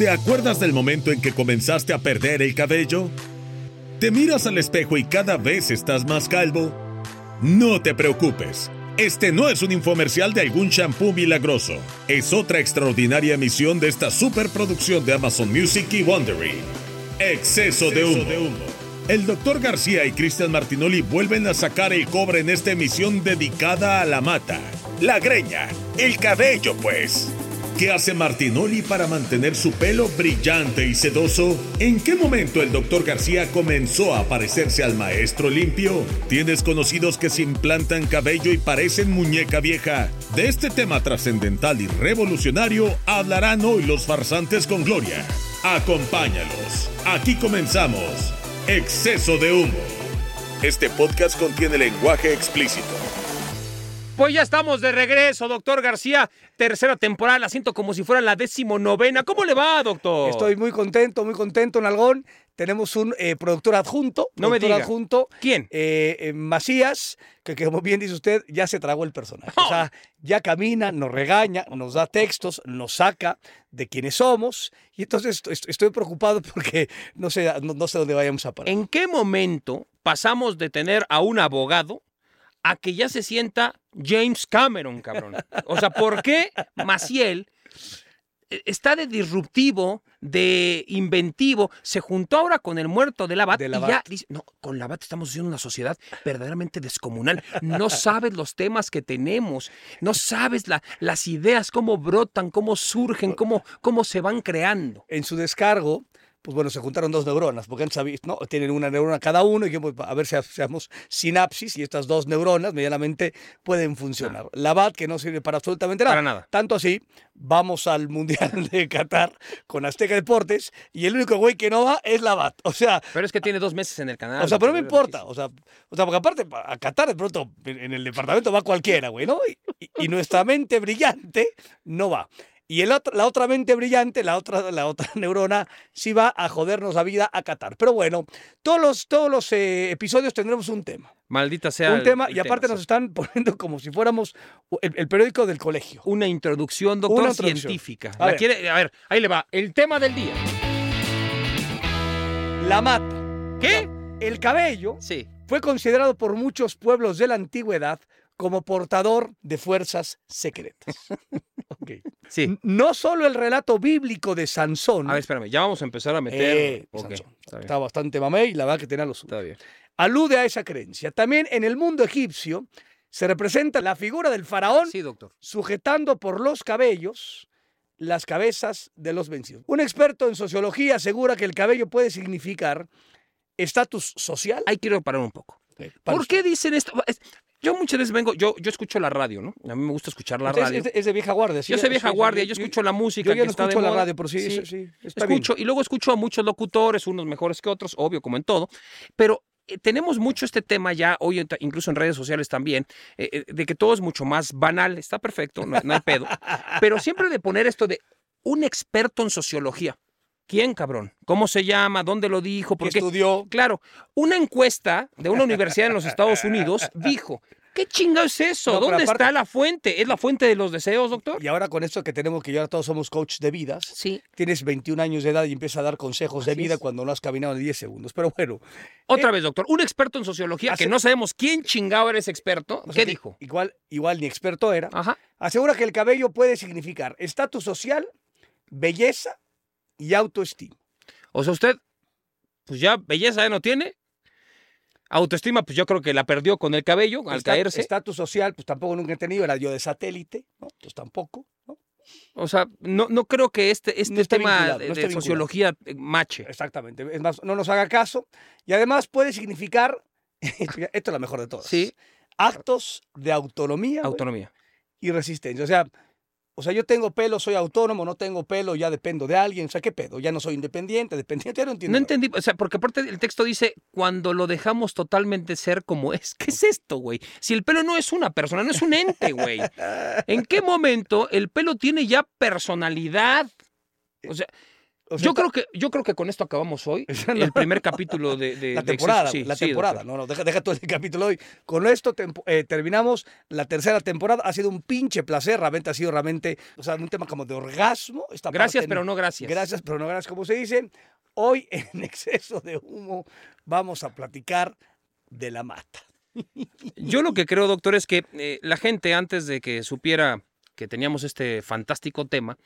¿Te acuerdas del momento en que comenzaste a perder el cabello? ¿Te miras al espejo y cada vez estás más calvo? No te preocupes. Este no es un infomercial de algún shampoo milagroso. Es otra extraordinaria emisión de esta superproducción de Amazon Music y Wondery. Exceso de humo. El Dr. García y Cristian Martinoli vuelven a sacar el cobre en esta emisión dedicada a la mata, la greña, el cabello, pues. ¿Qué hace Martinoli para mantener su pelo brillante y sedoso? ¿En qué momento el Dr. García comenzó a parecerse al maestro limpio? ¿Tienes conocidos que se implantan cabello y parecen muñeca vieja? De este tema trascendental y revolucionario hablarán hoy los farsantes con gloria. Acompáñalos. Aquí comenzamos. Exceso de humo. Este podcast contiene lenguaje explícito. Pues ya estamos de regreso, doctor García. Tercera temporada, la siento como si fuera la decimonovena. ¿Cómo le va, doctor? Estoy muy contento, muy contento, Nalgón. Tenemos un eh, productor adjunto. No me productor diga. adjunto. ¿Quién? Eh, eh, Macías, que, que como bien dice usted, ya se tragó el personaje. O sea, ya camina, nos regaña, nos da textos, nos saca de quiénes somos. Y entonces estoy, estoy preocupado porque no sé, no, no sé dónde vayamos a parar. ¿En qué momento pasamos de tener a un abogado a que ya se sienta James Cameron, cabrón? O sea, ¿por qué Maciel eh, está de disruptivo, de inventivo? Se juntó ahora con el muerto de Labat De y ya dice, no, con Labat estamos haciendo una sociedad verdaderamente descomunal. No sabes los temas que tenemos, no sabes la- las ideas, cómo brotan, cómo surgen, cómo, cómo se van creando. en su descargo, pues bueno, se juntaron dos neuronas, porque antes había- ¿no? tienen una neurona cada uno y que, pues, a ver si hacemos sinapsis y estas dos neuronas medianamente pueden funcionar. La BAT que no sirve para absolutamente nada. Para nada. Tanto así, vamos al Mundial de Qatar con Azteca Deportes y el único güey que no va es la BAT. O sea, Pero es que tiene dos meses en el canal. o sea, pero no me importa. O sea, o sea, porque aparte, a Qatar de pronto en el departamento va cualquiera, güey, ¿no? Y- y nuestra mente brillante no va. Y el otro- la otra mente brillante, la otra, la otra neurona, sí va a jodernos la vida a Qatar. Pero bueno, todos los, todos los eh, episodios tendremos un tema. Maldita sea. un el- tema, el y aparte tema, nos sí. están poniendo como si fuéramos el, el periódico del colegio. Una introducción, doctor, Una introducción. científica. A La ver. quiere- a ver, ahí le va. El tema del día. La mata. ¿Qué? El cabello Sí. fue considerado por muchos pueblos de la antigüedad como portador de fuerzas secretas. Sí. No solo el relato bíblico de Sansón, A ver, espérame, ya vamos a empezar a meter. eh, Ok, Sansón, está bastante mamey y la verdad que tenía lo suyo. Está bien. Alude a esa creencia. También en el mundo egipcio se representa la figura del faraón Sí, doctor. sujetando por los cabellos las cabezas de los vencidos. Un experto en sociología asegura que el cabello puede significar estatus social. Ahí quiero parar un poco. ¿Por usted. qué dicen esto? Yo muchas veces vengo, yo, yo escucho la radio, ¿no? A mí me gusta escuchar la radio. Es, de, es de vieja guardia. sí, yo soy vieja sí, guardia, yo escucho la música Yo ya que no está de escucho la radio, pero sí, sí, sí, está escucho, bien. y luego escucho a muchos locutores, unos mejores que otros, obvio, como en todo, pero eh, tenemos mucho este tema ya, hoy incluso en redes sociales también, eh, eh, de que todo es mucho más banal, está perfecto, no, no hay pedo, pero siempre de poner esto de un experto en sociología. ¿Quién, cabrón? ¿Cómo se llama? ¿Dónde lo dijo? ¿Por qué? estudió. Claro, una encuesta de una universidad en los Estados Unidos dijo, ¿qué chingado es eso? No, ¿Dónde aparte- está la fuente? ¿Es la fuente de los deseos, doctor? Y ahora con esto que tenemos que ya todos somos coach de vidas, Sí. tienes 21 años de edad y empiezas a dar consejos de vida es. cuando no has caminado ni 10 segundos. Pero bueno, Otra vez, doctor, un experto en sociología, que no sabemos quién chingado era ese experto, o sea ¿qué que dijo? Igual, igual ni experto era. Ajá. Asegura que el cabello puede significar estatus social, belleza y autoestima. O sea, usted, pues ya belleza ya no tiene. Autoestima, pues yo creo que la perdió con el cabello al caerse. Estatus social, pues tampoco nunca he tenido, era yo de satélite, ¿no? Pues tampoco, ¿no? O sea, no, no creo que este, este No tema de, no sociología eh, mache. Exactamente. Es más, no nos haga caso. Y además puede significar, esto es la mejor de todas, Sí, actos de autonomía autonomía. y resistencia. O sea, o sea, yo tengo pelo, soy autónomo, no tengo pelo, ya dependo de alguien. O sea, ¿qué pedo? Ya no soy independiente, dependiente, ya no entiendo. No entendí, o sea, porque aparte el texto dice, cuando lo dejamos totalmente ser como es. ¿Qué es esto, güey? Si el pelo no es una persona, no es un ente, güey. ¿En qué momento el pelo tiene ya personalidad? O sea, O sea, yo creo que yo creo que con esto acabamos hoy el primer capítulo de, de- la temporada. Sí, la sí, temporada. No, no, deja, deja todo el capítulo hoy. Con esto eh, terminamos la tercera temporada. Ha sido un pinche placer. Realmente ha sido realmente, o sea, un tema como de orgasmo. Esta Gracias, parte, pero no gracias. Gracias, pero no gracias, como se dice. Hoy, en exceso de humo, vamos a platicar de la mata. Yo lo que creo, doctor, es que eh, la gente antes de que supiera que teníamos este fantástico tema,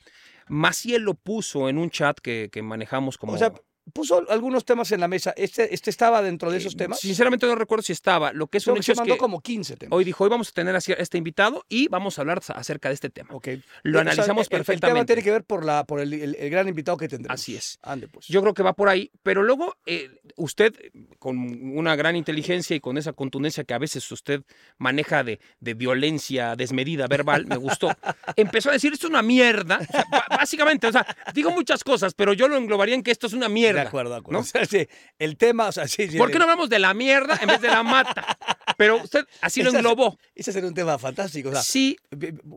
Maciel lo puso en un chat que, que manejamos como... O sea, puso algunos temas en la mesa. Este, este estaba dentro de esos temas. Sinceramente no recuerdo si estaba. Lo que es Creo un que hecho se es mandó que como 15 temas. hoy dijo, hoy vamos a tener a este invitado y vamos a hablar acerca de este tema. Ok. Lo O sea, analizamos el- El tema perfectamente. tiene que ver por, la, por el, el- el gran invitado que tendremos. Así es. Ande, pues. Yo creo que va por ahí, pero luego eh, usted, con una gran inteligencia y con esa contundencia que a veces usted maneja de, de violencia desmedida verbal, me gustó, empezó a decir, esto es una mierda. O sea, básicamente, o sea, digo muchas cosas, pero yo lo englobaría en que esto es una mierda. De acuerdo, de acuerdo. ¿no? O sea, sí, el tema, o sea, sí, sí. ¿Por qué no hablamos de la mierda en vez de la mata? Pero usted así lo englobó. Ese sería un tema fantástico. O sea, Sí,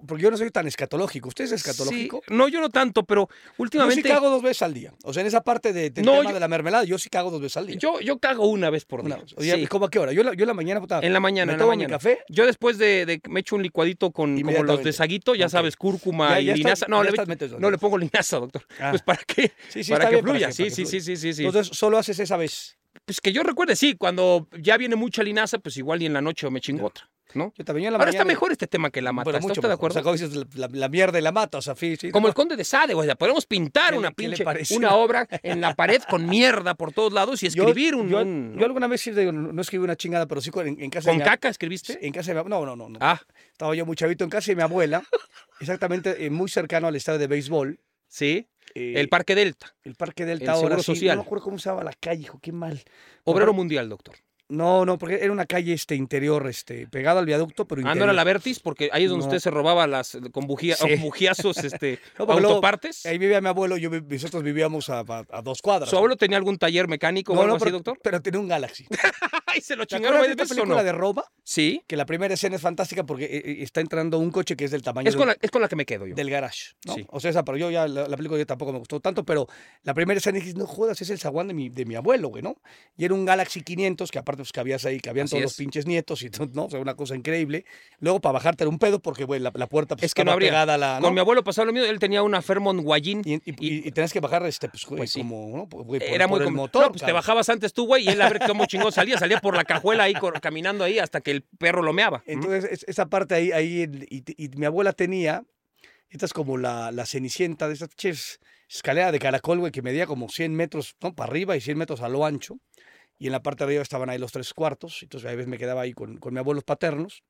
porque yo no soy tan escatológico. ¿Usted es escatológico? sí. No, yo no tanto, pero Yo sí últimamente... cago dos veces al día. O sea, en esa parte de, del No, tema yo- de la mermelada, yo sí cago dos veces al día. Yo, yo cago una vez por día. Oye, Sí. ¿y ¿Cómo a qué hora? Yo, la- yo en la mañana, puta, En la mañana, me en la tomo mi mañana. café. Yo después de, de me echo un licuadito con como los de Saguito, ya sabes, cúrcuma Ya- y ya linaza. No, le, no le pongo linaza, doctor. Ah. Pues para qué, Sí, sí, para que fluya. sí, sí, sí. Sí, sí, sí. Entonces, solo haces esa vez. Pues que yo recuerde, sí, cuando ya viene mucha linaza, pues igual y en la noche me chingo otra, ¿no? Yo también en la Ahora mañana. está mejor este tema que la mata. Pero ¿Está mucho usted de mejor. O sea, acuerdo? dices, la, la- la mierda y la mata. O sea, sí, sí. Como el conde de Sade, o sea, podemos pintar ¿Qué una pinche, una obra en la pared con mierda por todos lados y Yo- escribir un... Yo, un- yo alguna vez sí, digo, no, escribí una chingada, pero sí con- en, en casa ¿Con de mi caca escribiste? En casa de mi No, no, no. no. Ah, Estaba yo muy chavito en casa de mi abuela, exactamente eh, muy cercano al estadio de béisbol. Sí, eh, el Parque Delta, el Parque Delta el ahora Seguro sí, Social. No me acuerdo cómo se llama la calle, hijo, qué mal. Obrero Mundial, doctor. No, no, porque era una calle este interior, este, pegado al viaducto, pero Ah, no interior. era la Vertis, porque ahí es donde No. usted se robaba las con, bujía- Sí. este, No, porque luego autopartes. Ahí vivía mi abuelo, yo, nosotros vivíamos a, a- a dos cuadras. ¿Su abuelo tenía algún taller mecánico o no, algo no, así, pero, doctor? pero tenía un Galaxy. Ay, se lo ¿Te chingaron varias veces o película no? de Roma? Sí, Que la primera escena es fantástica porque eh, eh, está entrando un coche que es del tamaño es de con, la, es con la que me quedo yo. del garage, ¿no? Sí. O sea, esa, pero yo ya la, la película ya tampoco me gustó tanto, pero la primera escena dije, no jodas, es el zaguán de mi, de mi abuelo, güey, ¿no? Y era un Galaxy 500 que aparte pues cabías ahí, cabían Así todos es. los pinches nietos y todo, ¿no? O sea, una cosa increíble. Luego para bajarte era un pedo porque, güey, la, la puerta pues, Es que no habría. pegada a la, Con ¿no? mi abuelo pasaba lo mismo, él tenía una Fairmont Guayín. y, y, y- y tenías que bajar este, pues, güey, Pues sí. como, ¿no? Güey, por, Era muy por el com- motor. No, pues te bajabas antes tú, güey, y él a ver cómo chingón salía. Salía por la cajuela ahí caminando ahí hasta que el perro lo meaba. Entonces, es- esa parte ahí, ahí y, mi abuela tenía, esta es como la, cenicienta de esas pinches escalera de caracol, güey, que medía como 100 metros ¿no? para arriba y 100 metros a lo ancho. Y en la parte de arriba estaban ahí los tres cuartos. Entonces, a veces me quedaba ahí con, con mis abuelos paternos.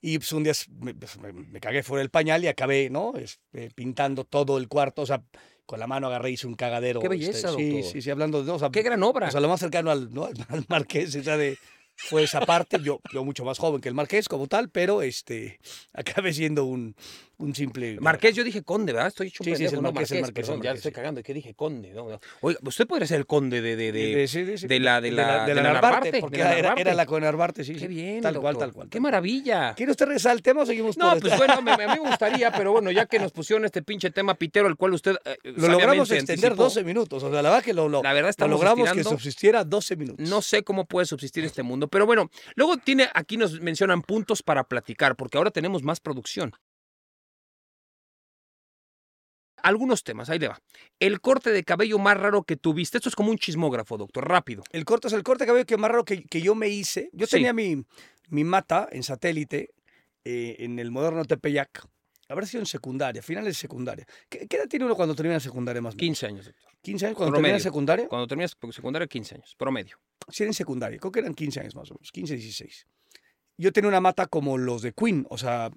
Y pues un día me, pues, me- me cagué fuera del pañal y acabé, ¿no? Este, pintando todo el cuarto. O sea, con la mano agarré hice un cagadero. Qué belleza, este, Sí, doctor. sí, sí, hablando de... O sea, Qué gran obra. o sea, lo más cercano al, ¿no? al, al marqués, esa de, fue esa parte, yo, yo mucho más joven que el marqués como tal, pero este, acabé siendo un, un simple... Marqués, yo dije conde, ¿verdad? Estoy hecho Sí, sí, es pendejo, el no, Marqués, el Marqués, perdón, ya estoy cagando. ¿Qué dije? Conde. no, no. Oiga, usted podría ser el conde de, de, de, de, la- de la- de la Narvarte, porque la era, la con Narvarte, sí, Qué bien, tal cual, tal cual. Qué maravilla. ¿Quiere usted o seguimos No, por pues bueno, me- a mí me gustaría, pero bueno, ya que nos pusieron este pinche tema pitero, el cual usted eh, Lo logramos extender anticipó, 12 minutos, o sea, la verdad que lo, lo, La verdad lo logramos que subsistiera 12 minutos. No sé cómo puede subsistir este mundo, pero bueno, luego tiene, aquí nos mencionan puntos para platicar, porque ahora tenemos más producción. Algunos temas, ahí le va. El corte de cabello más raro que tuviste. Esto es como un chismógrafo, doctor, rápido. El corte es el corte de cabello que más raro que, que yo me hice. Yo Sí. tenía mi, mi mata en satélite eh, en el moderno Tepeyac. habrá sido en secundaria, finales de secundaria. ¿Qué, qué edad tiene uno cuando termina secundaria más o menos? 15 años, doctor. 15 años cuando termina secundaria. Cuando terminas secundaria, 15 años, promedio. Sí, en secundaria. Creo que eran 15 años más o menos, 15, 16. Yo tenía una mata como los de Queen, o sea,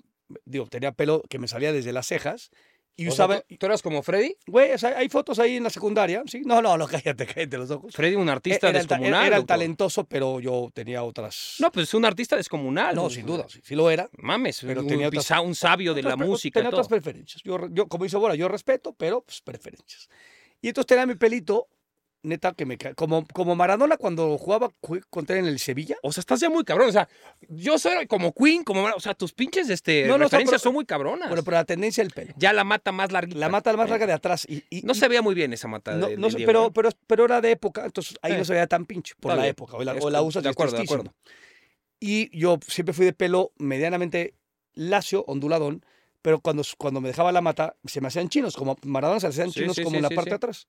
digo, tenía pelo que me salía desde las cejas y O sea. ¿tú, tú eras como Freddy? Güey, o sea, hay fotos ahí en la secundaria, ¿sí? No, no, no, cállate, cállate los ojos. Freddy, un artista era, descomunal. era doctor. talentoso, pero yo tenía otras... No, pues es un artista descomunal. no, sin duda, sí, sí lo era. Mames, Pero un, tenía otras- un sabio de la música. Tenía todo. otras preferencias. Yo, yo, como dice Bora, yo respeto, pero pues preferencias. Y entonces tenía mi pelito, neta, que me como, como Maradona cuando jugaba contra en el Sevilla. O sea, estás ya muy cabrón. O sea, yo soy como Queen, como. O sea, tus pinches este, No, no, referencias pero- son muy cabronas. Bueno, pero la tendencia del pelo. ya la mata más larguita. La mata más Eh, larga de atrás. Y, y- No y- se veía muy bien esa mata. no- de- no Diego, pero, ¿eh? pero, pero era de época, entonces ahí Sí. no se veía tan pinche por Está la bien. época. O la, Es- o la usas de acuerdo, de acuerdo. Y yo siempre fui de pelo medianamente lacio, onduladón, pero cuando, cuando me dejaba la mata se me hacían chinos, como Maradona se le hacían Sí, chinos sí, como sí, en la sí, parte sí. de atrás.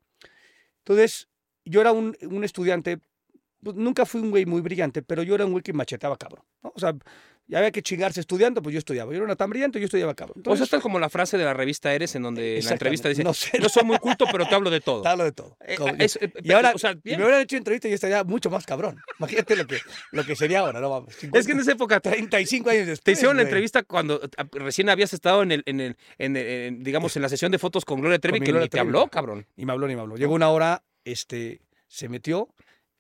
Entonces, yo era un, un estudiante, pues, nunca fui un güey muy brillante, pero yo era un güey que macheteaba cabrón. ¿no? O sea, ya había que chingarse estudiando, pues yo estudiaba. Yo no era tan brillante, yo estudiaba cabrón. O sea, Entonces, es como la frase de la revista Eres, en donde en la entrevista dice: No No, sé. soy muy culto, pero te hablo de todo. te hablo de todo. Eh, Como- es- eh, y ahora, o sea, y me hubieran hecho entrevista y yo estaría mucho más cabrón. Imagínate lo que, lo que sería ahora, no vamos. Es que en esa época 35 años después. Te hicieron la entrevista cuando a- recién habías estado en el, en el, en el- digamos, en la sesión de fotos con Gloria Trevi, mi que Gloria ni te Trevi. habló, cabrón. Ni me habló, ni me habló. Llegó una hora, este, se metió,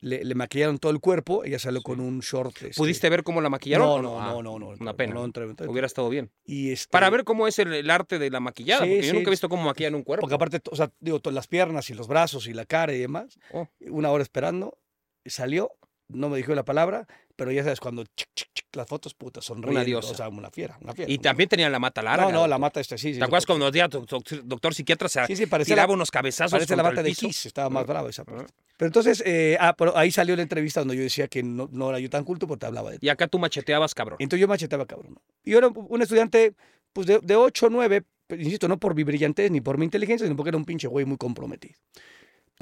le, le maquillaron todo el cuerpo, ella salió con un short. este, ¿Pudiste ver cómo la maquillaron? No, no, Ah, no, no, no. Una no, pena. no, entré. Hubiera estado bien. Y este, Para ver cómo es el, el arte de la maquillada, Sí, porque yo sí. nunca he visto cómo maquillan un cuerpo. Porque aparte, o sea, digo, todas las piernas y los brazos y la cara y demás, Oh. una hora esperando, salió, no me dijo la palabra, pero ya sabes, cuando chic, chic, chic, las fotos, puta, sonriendo, diosa. o sea, una fiera, una fiera. Y una- también tenían la mata larga. No, no, la mata este, sí. sí ¿Te acuerdas cuando nos decía doctor, doctor psiquiatra se Sí, sí, parecía la, tiraba unos cabezazos parece la mata de? Kiss, estaba más brava esa Ah. parte. Pero entonces, eh, ah, pero ahí salió la entrevista donde yo decía que no, no era yo tan culto porque te hablaba de Y acá tú macheteabas, cabrón. Entonces yo macheteaba cabrón. Y yo era un estudiante pues de, de 8 o 9, pero, insisto, no por mi brillantez ni por mi inteligencia, sino porque era un pinche güey muy comprometido.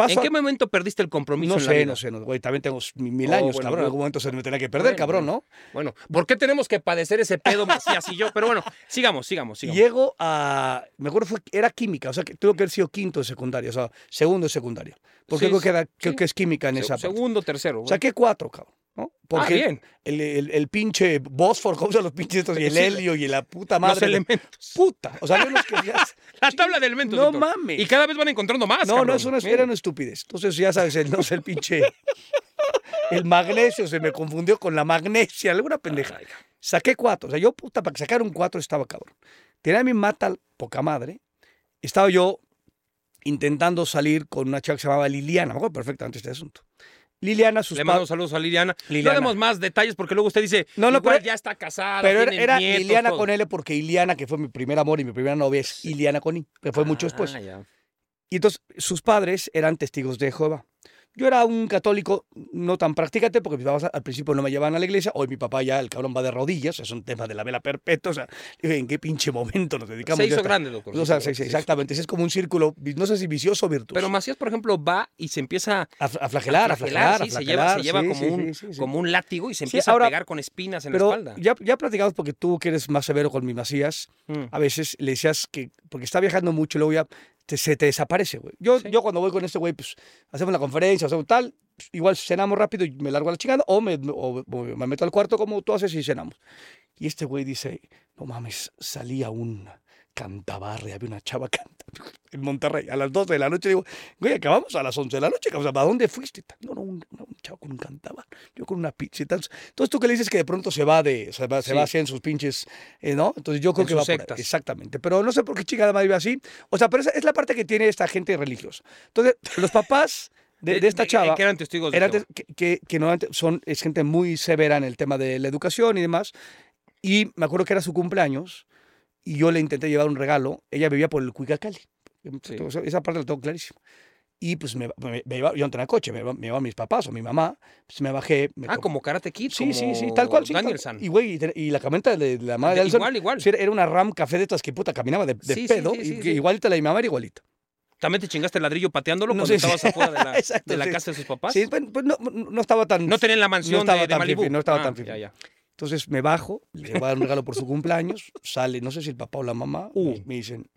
¿En qué momento perdiste el compromiso no en la sé, vida? no sé, no, güey, también tengo mi- mil Oh, años, bueno, cabrón. En yo- algún momento se me tenía que perder, Bueno, cabrón, ¿no? Bueno, ¿por qué tenemos que padecer ese pedo Macías y yo? Pero bueno, sigamos, sigamos, sigamos. llego a. Me acuerdo, fue, era química, o sea, que tuvo que haber sido quinto de secundaria, o sea, segundo de secundaria. Porque Sí, creo, que era- creo sí. que es química en Se- esa parte. Segundo, tercero. Saqué cuatro, cabrón. ¿No? Porque ah, bien. el, el, el pinche Bosfor, ¿cómo los pinches estos? Y el helio y la puta Los madre. de- elementos. Puta. O sea, yo los que ya- La tabla de elementos. No doctor. mames. Y cada vez van encontrando más. No, no, cabrón. es una, una estupidez. Entonces, ya sabes, el, no sé, el pinche. El magnesio se me confundió con la magnesia, alguna pendeja. Saqué cuatro. O sea, yo, puta, para que sacar un cuatro estaba cabrón. Tenía mi mata poca madre. Estaba yo intentando salir con una chica que se llamaba Liliana. Me acuerdo perfectamente este asunto. Liliana, sus Le mando saludos a Liliana. Liliana. No demos más detalles porque luego usted dice, No, no, igual pero- ya está casada, Pero era, tiene era nietos, Liliana todo. con L porque Iliana, que fue mi primer amor y mi primera novia, es Iliana con I, que fue mucho después. Ah, ya. Y entonces sus padres eran testigos de Jehová. Yo era un católico no tan practicante porque mis papás al principio no me llevaban a la iglesia. Hoy mi papá ya, el cabrón, va de rodillas. Es un tema de la vela perpetua. O sea, ¿en qué pinche momento nos dedicamos? Se hizo grande, doctor. O sea, sí, sí, exactamente. Es como un círculo, no sé si vicioso o virtuoso. Pero Macías, por ejemplo, va y se empieza a, a flagelar, a flagelar, a sí, se lleva, se flagelar, lleva sí, como, un, como látigo y se empieza ahora- a pegar con espinas en Pero la espalda. ya, ya platicamos porque tú que eres más severo con mi Macías, Mm. a veces le decías que, porque está viajando mucho y luego ya te- se te desaparece, güey. Yo, Sí. yo cuando voy con este güey, pues hacemos la conferencia, hacemos tal, pues, igual cenamos rápido y me largo a la chingada, o me, o- o me meto al cuarto como tú haces y cenamos. Y este güey dice, no mames, salía un cantabarre, había una chava cantando en Monterrey a las 12 de la noche. Digo, güey, acabamos a las 11 de la noche, o sea, ¿a dónde fuiste? No, no, un, no, un chavo con un cantabar, yo con una pizza y tal. Entonces tú que le dices que de pronto se va de, se va, se Sí. va hacia en sus pinches, eh, ¿no? Entonces yo creo En que va por ahí. sectas. Exactamente. Pero no sé por qué chingada madre iba así. O sea, pero esa es la parte que tiene esta gente religiosa. Entonces, los papás de, de esta chava Que eran testigos de eran te- que, que, que son, es gente muy severa en el tema de la educación y demás. Y me acuerdo que era su cumpleaños y yo le intenté llevar un regalo. Ella vivía por el Cuicacali. Sí. Esa- parte la tengo clarísima. Y pues me, me, me iba, yo no tenía coche, me me iban mis papás o mi mamá. Pues me bajé. Me Ah, com- como Karate Kid, Sí, como sí, sí, tal cual. Sí, tal- Danielson. y güey, y, y la camioneta de, de la madre de Alison, igual, igual. era- era una RAM café de estas que puta caminaba de, de Sí, pedo. sí, y. Igualita la de mi mamá era igualita. También te chingaste el ladrillo pateándolo No cuando estabas afuera de la, Exacto, de la casa de sus papás. Sí, pues, no, no estaba tan. No tenían la mansión estaba de, de tan Malibu. fifí, no estaba Ah, tan fifí. ya, ya. Entonces me bajo, le voy a dar un regalo por su cumpleaños, sale, no sé si el papá o la mamá, Uh. me dicen,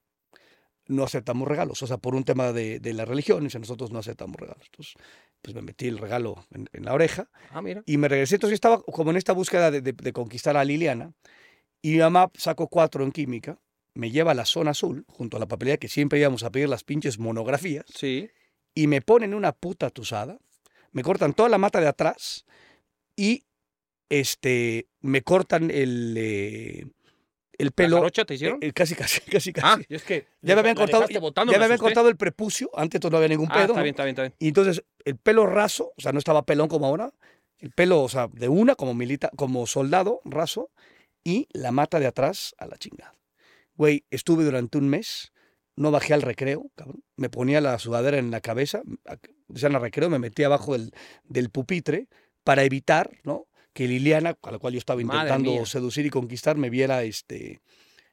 no aceptamos regalos, o sea, por un tema de, de la religión, dicen, nosotros no aceptamos regalos. Entonces, pues me metí el regalo en, en la oreja Ah, mira. y me regresé. Entonces yo estaba como en esta búsqueda de, de- de conquistar a Liliana y mi mamá sacó cuatro en química, me lleva a la zona azul, junto a la papelería que siempre íbamos a pedir las pinches monografías Sí. y me ponen una puta tusada, me cortan toda la mata de atrás y este me cortan el, eh, el ¿La pelo. jarocha te hicieron? eh, casi, casi, casi, casi. ah, y es que ya me habían la cortado, botando, ya me habían cortado el prepucio, antes no había ningún Ah, pedo. está bien, está bien, está bien. Y entonces el pelo raso, o sea, no estaba pelón como ahora, el pelo, o sea, de una como milita, como soldado raso y la mata de atrás a la chingada. Güey, estuve durante un mes, no bajé al recreo, cabrón. Me ponía la sudadera en la cabeza, decían al recreo, me metí abajo del, del pupitre para evitar, ¿no? Que Liliana, a la cual yo estaba intentando seducir y conquistar, me viera, este,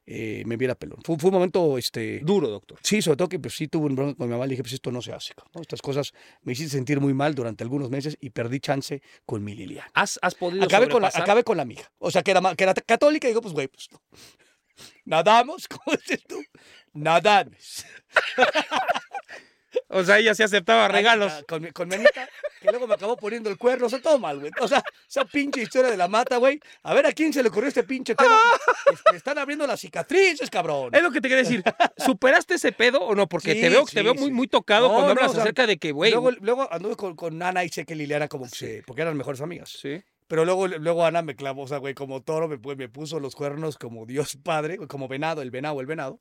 eh, me viera pelón. Fue, fue un momento, este, Duro, doctor. Sí, sobre todo que pues, sí tuve un bronca con mi mamá, le dije, pues esto no se hace. ¿no? Estas cosas me hiciste sentir muy mal durante algunos meses y perdí chance con mi Liliana. ¿Has, has podido Acabé con, la, acabé con la amiga. O sea, que era, que era católica y digo, pues güey, pues no. Nadamos, ¿cómo dices tú? Nadamos. O sea, ella sí aceptaba regalos. Ah, Con, con mi que luego me acabó poniendo el cuerno. O sea, todo mal, güey. O sea, esa pinche historia de la mata, güey. A ver a quién se le ocurrió este pinche tema. Este, están abriendo las cicatrices, cabrón. Es lo que te quería decir. ¿Superaste ese pedo o no? Porque Sí, te veo, te veo muy, sí. muy tocado No, cuando no, hablas o sea, acerca de que, güey. Luego, luego anduve con, con Ana y sé que Liliana como que. Porque eran mejores amigas. Sí. Pero luego, luego Ana me clavó, o sea, güey, como toro, me, pu- me puso los cuernos como Dios Padre, como venado, el venado, el venado.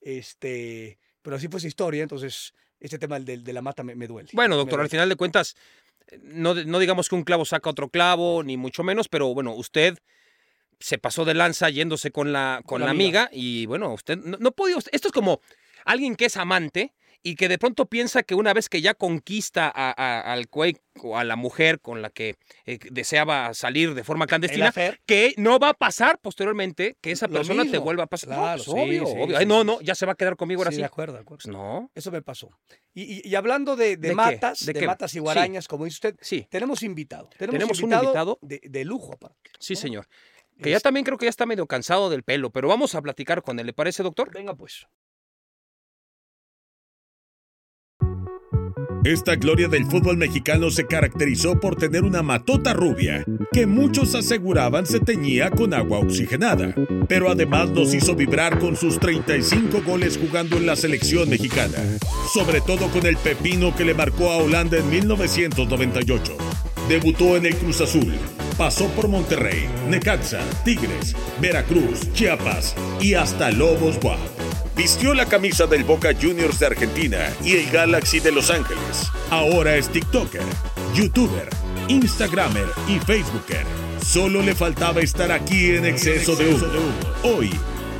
Este, pero así fue su historia, entonces este tema del- de, la mata me, me duele. Bueno, doctor, al duele. final de cuentas, no, no digamos que un clavo saca otro clavo, ni mucho menos, pero bueno, usted se pasó de lanza yéndose con la, con Con la amiga. y bueno, usted no, no podía, esto es como alguien que es amante y que de pronto piensa que una vez que ya conquista a- a- al güey o a la mujer con la que eh, deseaba salir de forma El clandestina, que no va a pasar posteriormente que esa persona te vuelva a pasar. No, Claro, pues, sí, obvio, sí, obvio. Ay, no, no, ya se va a quedar conmigo ahora sí, de acuerdo, de acuerdo. No. Eso me pasó. Y, y- y hablando de, de ¿De qué? matas, ¿De matas y guarañas, como dice usted, Sí, tenemos invitado. Tenemos, Tenemos un invitado. De, lujo, aparte. sí, ¿no? señor. Que ya también creo que ya está medio cansado del pelo, pero vamos a platicar con él. ¿Le parece, doctor? Venga, pues. Esta gloria del fútbol mexicano se caracterizó por tener una matota rubia, que muchos aseguraban se teñía con agua oxigenada, pero además nos hizo vibrar con sus 35 goles jugando en la selección mexicana, sobre todo con el pepino que le marcó a Holanda en 1998. Debutó en el Cruz Azul, pasó por Monterrey, Necaxa, Tigres, Veracruz, Chiapas y hasta Lobos WAP. Vistió la camisa del Boca Juniors de Argentina y el Galaxy de Los Ángeles. Ahora es TikToker, YouTuber, Instagramer y Facebooker. Solo le faltaba estar aquí en exceso de humo. Hoy,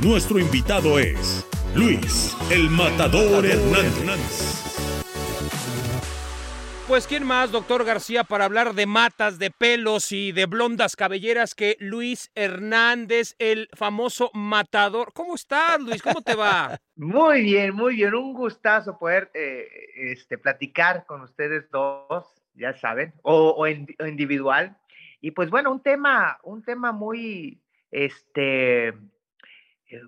nuestro invitado es Luis, el Matador Hernández. Pues, ¿quién más, doctor García, para hablar de matas, de pelos y de blondas cabelleras que Luis Hernández, el famoso matador? ¿Cómo estás, Luis? ¿Cómo te va? Muy bien, muy bien. Un gustazo poder eh, este, platicar con ustedes dos, ya saben, o, o o individual. Y pues bueno, un tema, un tema muy, este, eh,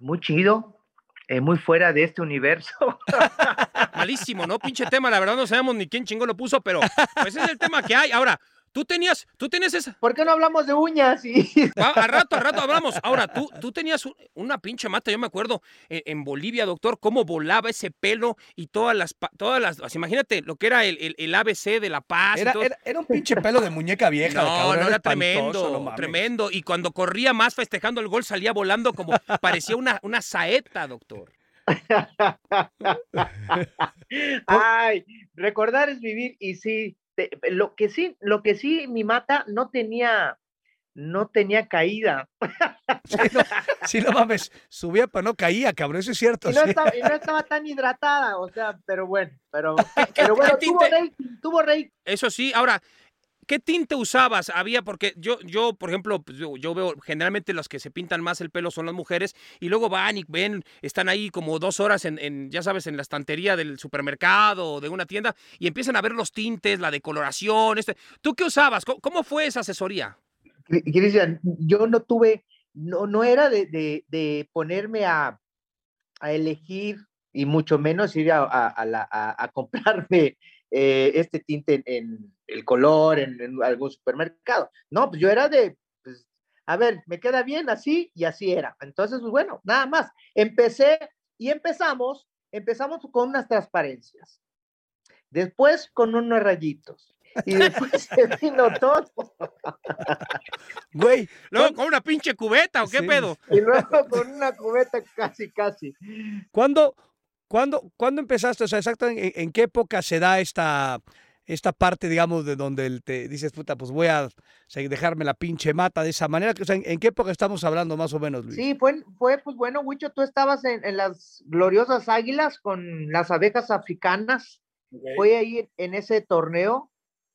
muy chido, eh, muy fuera de este universo. Malísimo, ¿no? Pinche tema, la verdad no sabemos ni quién chingó lo puso, pero pues es el tema que hay. Ahora, tú tenías, tú tenías esa. ¿Por qué no hablamos de uñas? Y, A, a rato, a rato hablamos. Ahora, tú, tú tenías un- una pinche mata, yo me acuerdo en, en Bolivia, doctor, cómo volaba ese pelo y todas las, todas las, imagínate lo que era el, el- el ABC de La Paz. y Era, todo. era, era un pinche pelo de muñeca vieja. No, cabrón, no era tremendo, no tremendo. Y cuando corría más festejando el gol salía volando como parecía una, una saeta, doctor. Ay, recordar es vivir y sí, lo que sí, lo que sí, mi mata no tenía, no tenía caída. Sí, no, sí, no mames. Subía pero no caía, cabrón. Eso es cierto. Y no, sí. estaba, y no estaba tan hidratada, o sea, pero bueno, pero, pero bueno, tuvo rating, tuvo rating. Eso sí, ahora, ¿qué tinte usabas? Había, porque yo, yo por ejemplo, pues, yo, yo veo generalmente las que se pintan más el pelo son las mujeres y luego van y ven, están ahí como dos horas en, en, ya sabes, en la estantería del supermercado o de una tienda y empiezan a ver los tintes, la decoloración. Este. ¿Tú qué usabas? ¿Cómo, fue esa asesoría? Cristian, yo no tuve, no, no era de, de, ponerme a, a, elegir y mucho menos ir a, a, comprarme eh, este tinte en, el color en, en, algún supermercado. No, pues yo era de, pues, a ver, me queda bien así y así era. Entonces, pues bueno, nada más. Empecé y empezamos, empezamos con unas transparencias, después con unos rayitos. Y después se vino todo. Güey, luego con una pinche cubeta o qué sí. pedo. Y luego con una cubeta casi, casi. ¿Cuándo, cuándo, ¿cuándo empezaste? O sea, exactamente en, en qué época se da esta, esta parte, digamos, de donde te dices, puta, pues voy a dejarme la pinche mata de esa manera. O sea, ¿en, ¿en, qué época estamos hablando más o menos, Luis? Sí, fue, fue pues bueno, Huicho, tú estabas en, en las gloriosas águilas con las abejas africanas. Okay. Fue ahí en ese torneo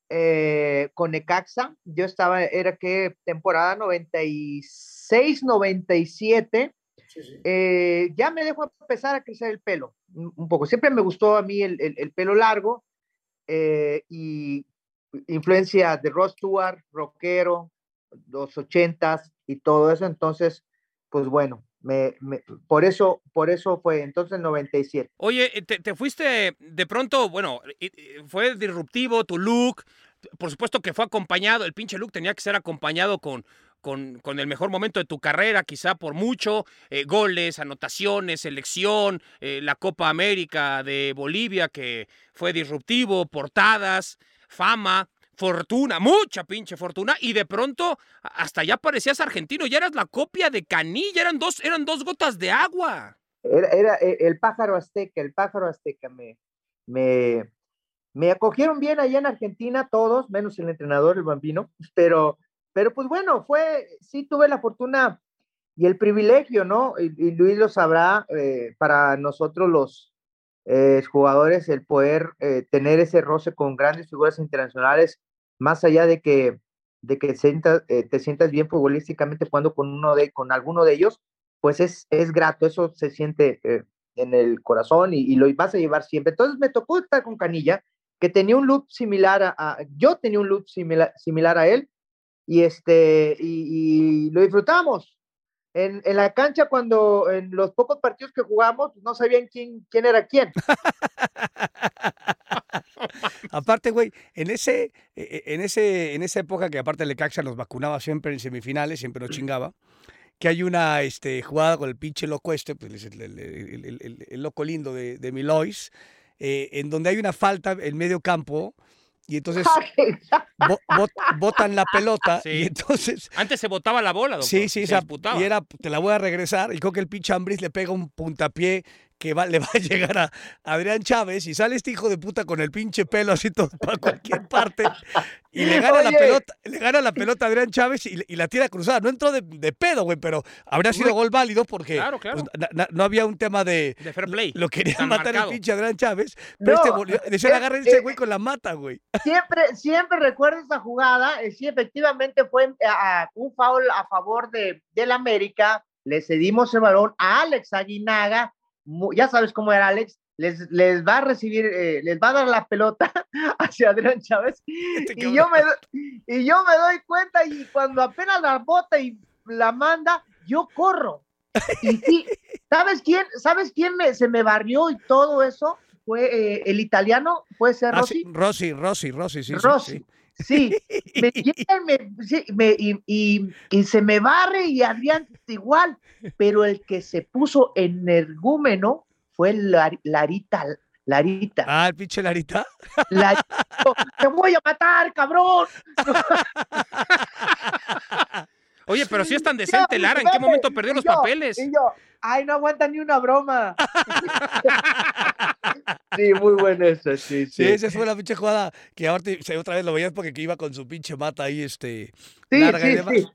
eh, con Necaxa. Yo estaba, era que temporada 96, 97. Sí, sí. Eh, ya me dejó empezar a crecer el pelo un poco. Siempre me gustó a mí el, el, el pelo largo eh, y influencia de Ross Stewart, rockero, los ochentas y todo eso. Entonces, pues bueno, por eso por eso fue entonces 97. Oye, te, te, fuiste de pronto, bueno, fue disruptivo tu look, por supuesto que fue acompañado, el pinche look tenía que ser acompañado con con, con, el mejor momento de tu carrera, quizá por mucho, eh, goles, anotaciones, selección, eh, la Copa América de Bolivia que fue disruptivo, portadas, fama, fortuna, mucha pinche fortuna, y de pronto hasta ya parecías argentino, ya eras la copia de Canilla, eran dos, eran dos gotas de agua. Era, era eh, el pájaro azteca, el pájaro azteca me, me, me acogieron bien allá en Argentina todos, menos el entrenador, el bambino, pero pero pues bueno, fue, sí tuve la fortuna y el privilegio, ¿no? Y, y Luis lo sabrá, eh, para nosotros los eh, jugadores, el poder eh, tener ese roce con grandes figuras internacionales, más allá de que, de que sientas, eh, te sientas bien futbolísticamente jugando con, uno de, con alguno de ellos, pues es, es grato, eso se siente en el corazón y, lo vas a llevar siempre. Entonces me tocó estar con Canilla, que tenía un look similar a, a yo tenía un look similar, similar a él, y este y, y lo disfrutamos. En, en, la cancha cuando en los pocos partidos que jugamos no sabían quién, quién era quién. aparte, güey, en ese, en ese, en esa época que aparte el Caxa nos vacunaba siempre en semifinales, siempre nos chingaba, que hay una este, jugada con el pinche loco este, pues el, el, el, el loco lindo de, de Milois, eh, en donde hay una falta en medio campo y entonces bot, botan la pelota sí. y entonces antes se botaba la bola doctor. sí sí se y era te la voy a regresar y creo que el pinche Ambris le pega un puntapié que va, le va a llegar a Adrián Chávez y sale este hijo de puta con el pinche pelo así todo para cualquier parte y le gana Oye. la pelota, le gana la pelota a Adrián Chávez y, y la tira cruzada. No entró de, de pedo, güey, pero habría sido gol válido porque claro, claro. Pues, na, no había un tema de, de fair play. Lo quería matar marcado. el pinche Adrián Chávez, pero no, este volvió, decía, agarra eh, ese güey con la mata, güey. Siempre, siempre recuerdo esa jugada, eh, sí, efectivamente fue a, a, un foul a favor de, del América, le cedimos el balón a Alex Aguinaga, ya sabes cómo era Alex, les, les va a recibir, eh, les va a dar la pelota hacia Adrián Chávez este y yo, me, y yo me doy cuenta y cuando apenas la bota y la manda, yo corro. Y sí, ¿sabes quién, sabes quién me, se me barrió y todo eso? Fue eh, el italiano, puede ser Rossi. Ah, sí, Rossi, Rossi, Rossi, sí. Rossi. sí. Sí, me, sí, me y, y, y, se me barre y Adrián igual, pero el que se puso energúmeno fue Larita, Larita. Ah, el pinche Larita. Larita. Te voy a matar, cabrón. Oye, pero si es tan decente, yo, Lara, ¿en qué momento perdió los yo, papeles? Y yo, ay, no aguanta ni una broma. sí, muy bueno eso, sí, sí. Sí, esa fue la pinche jugada que ahorita otra vez lo veías porque iba con su pinche mata ahí, este, sí, larga sí, y demás. Sí.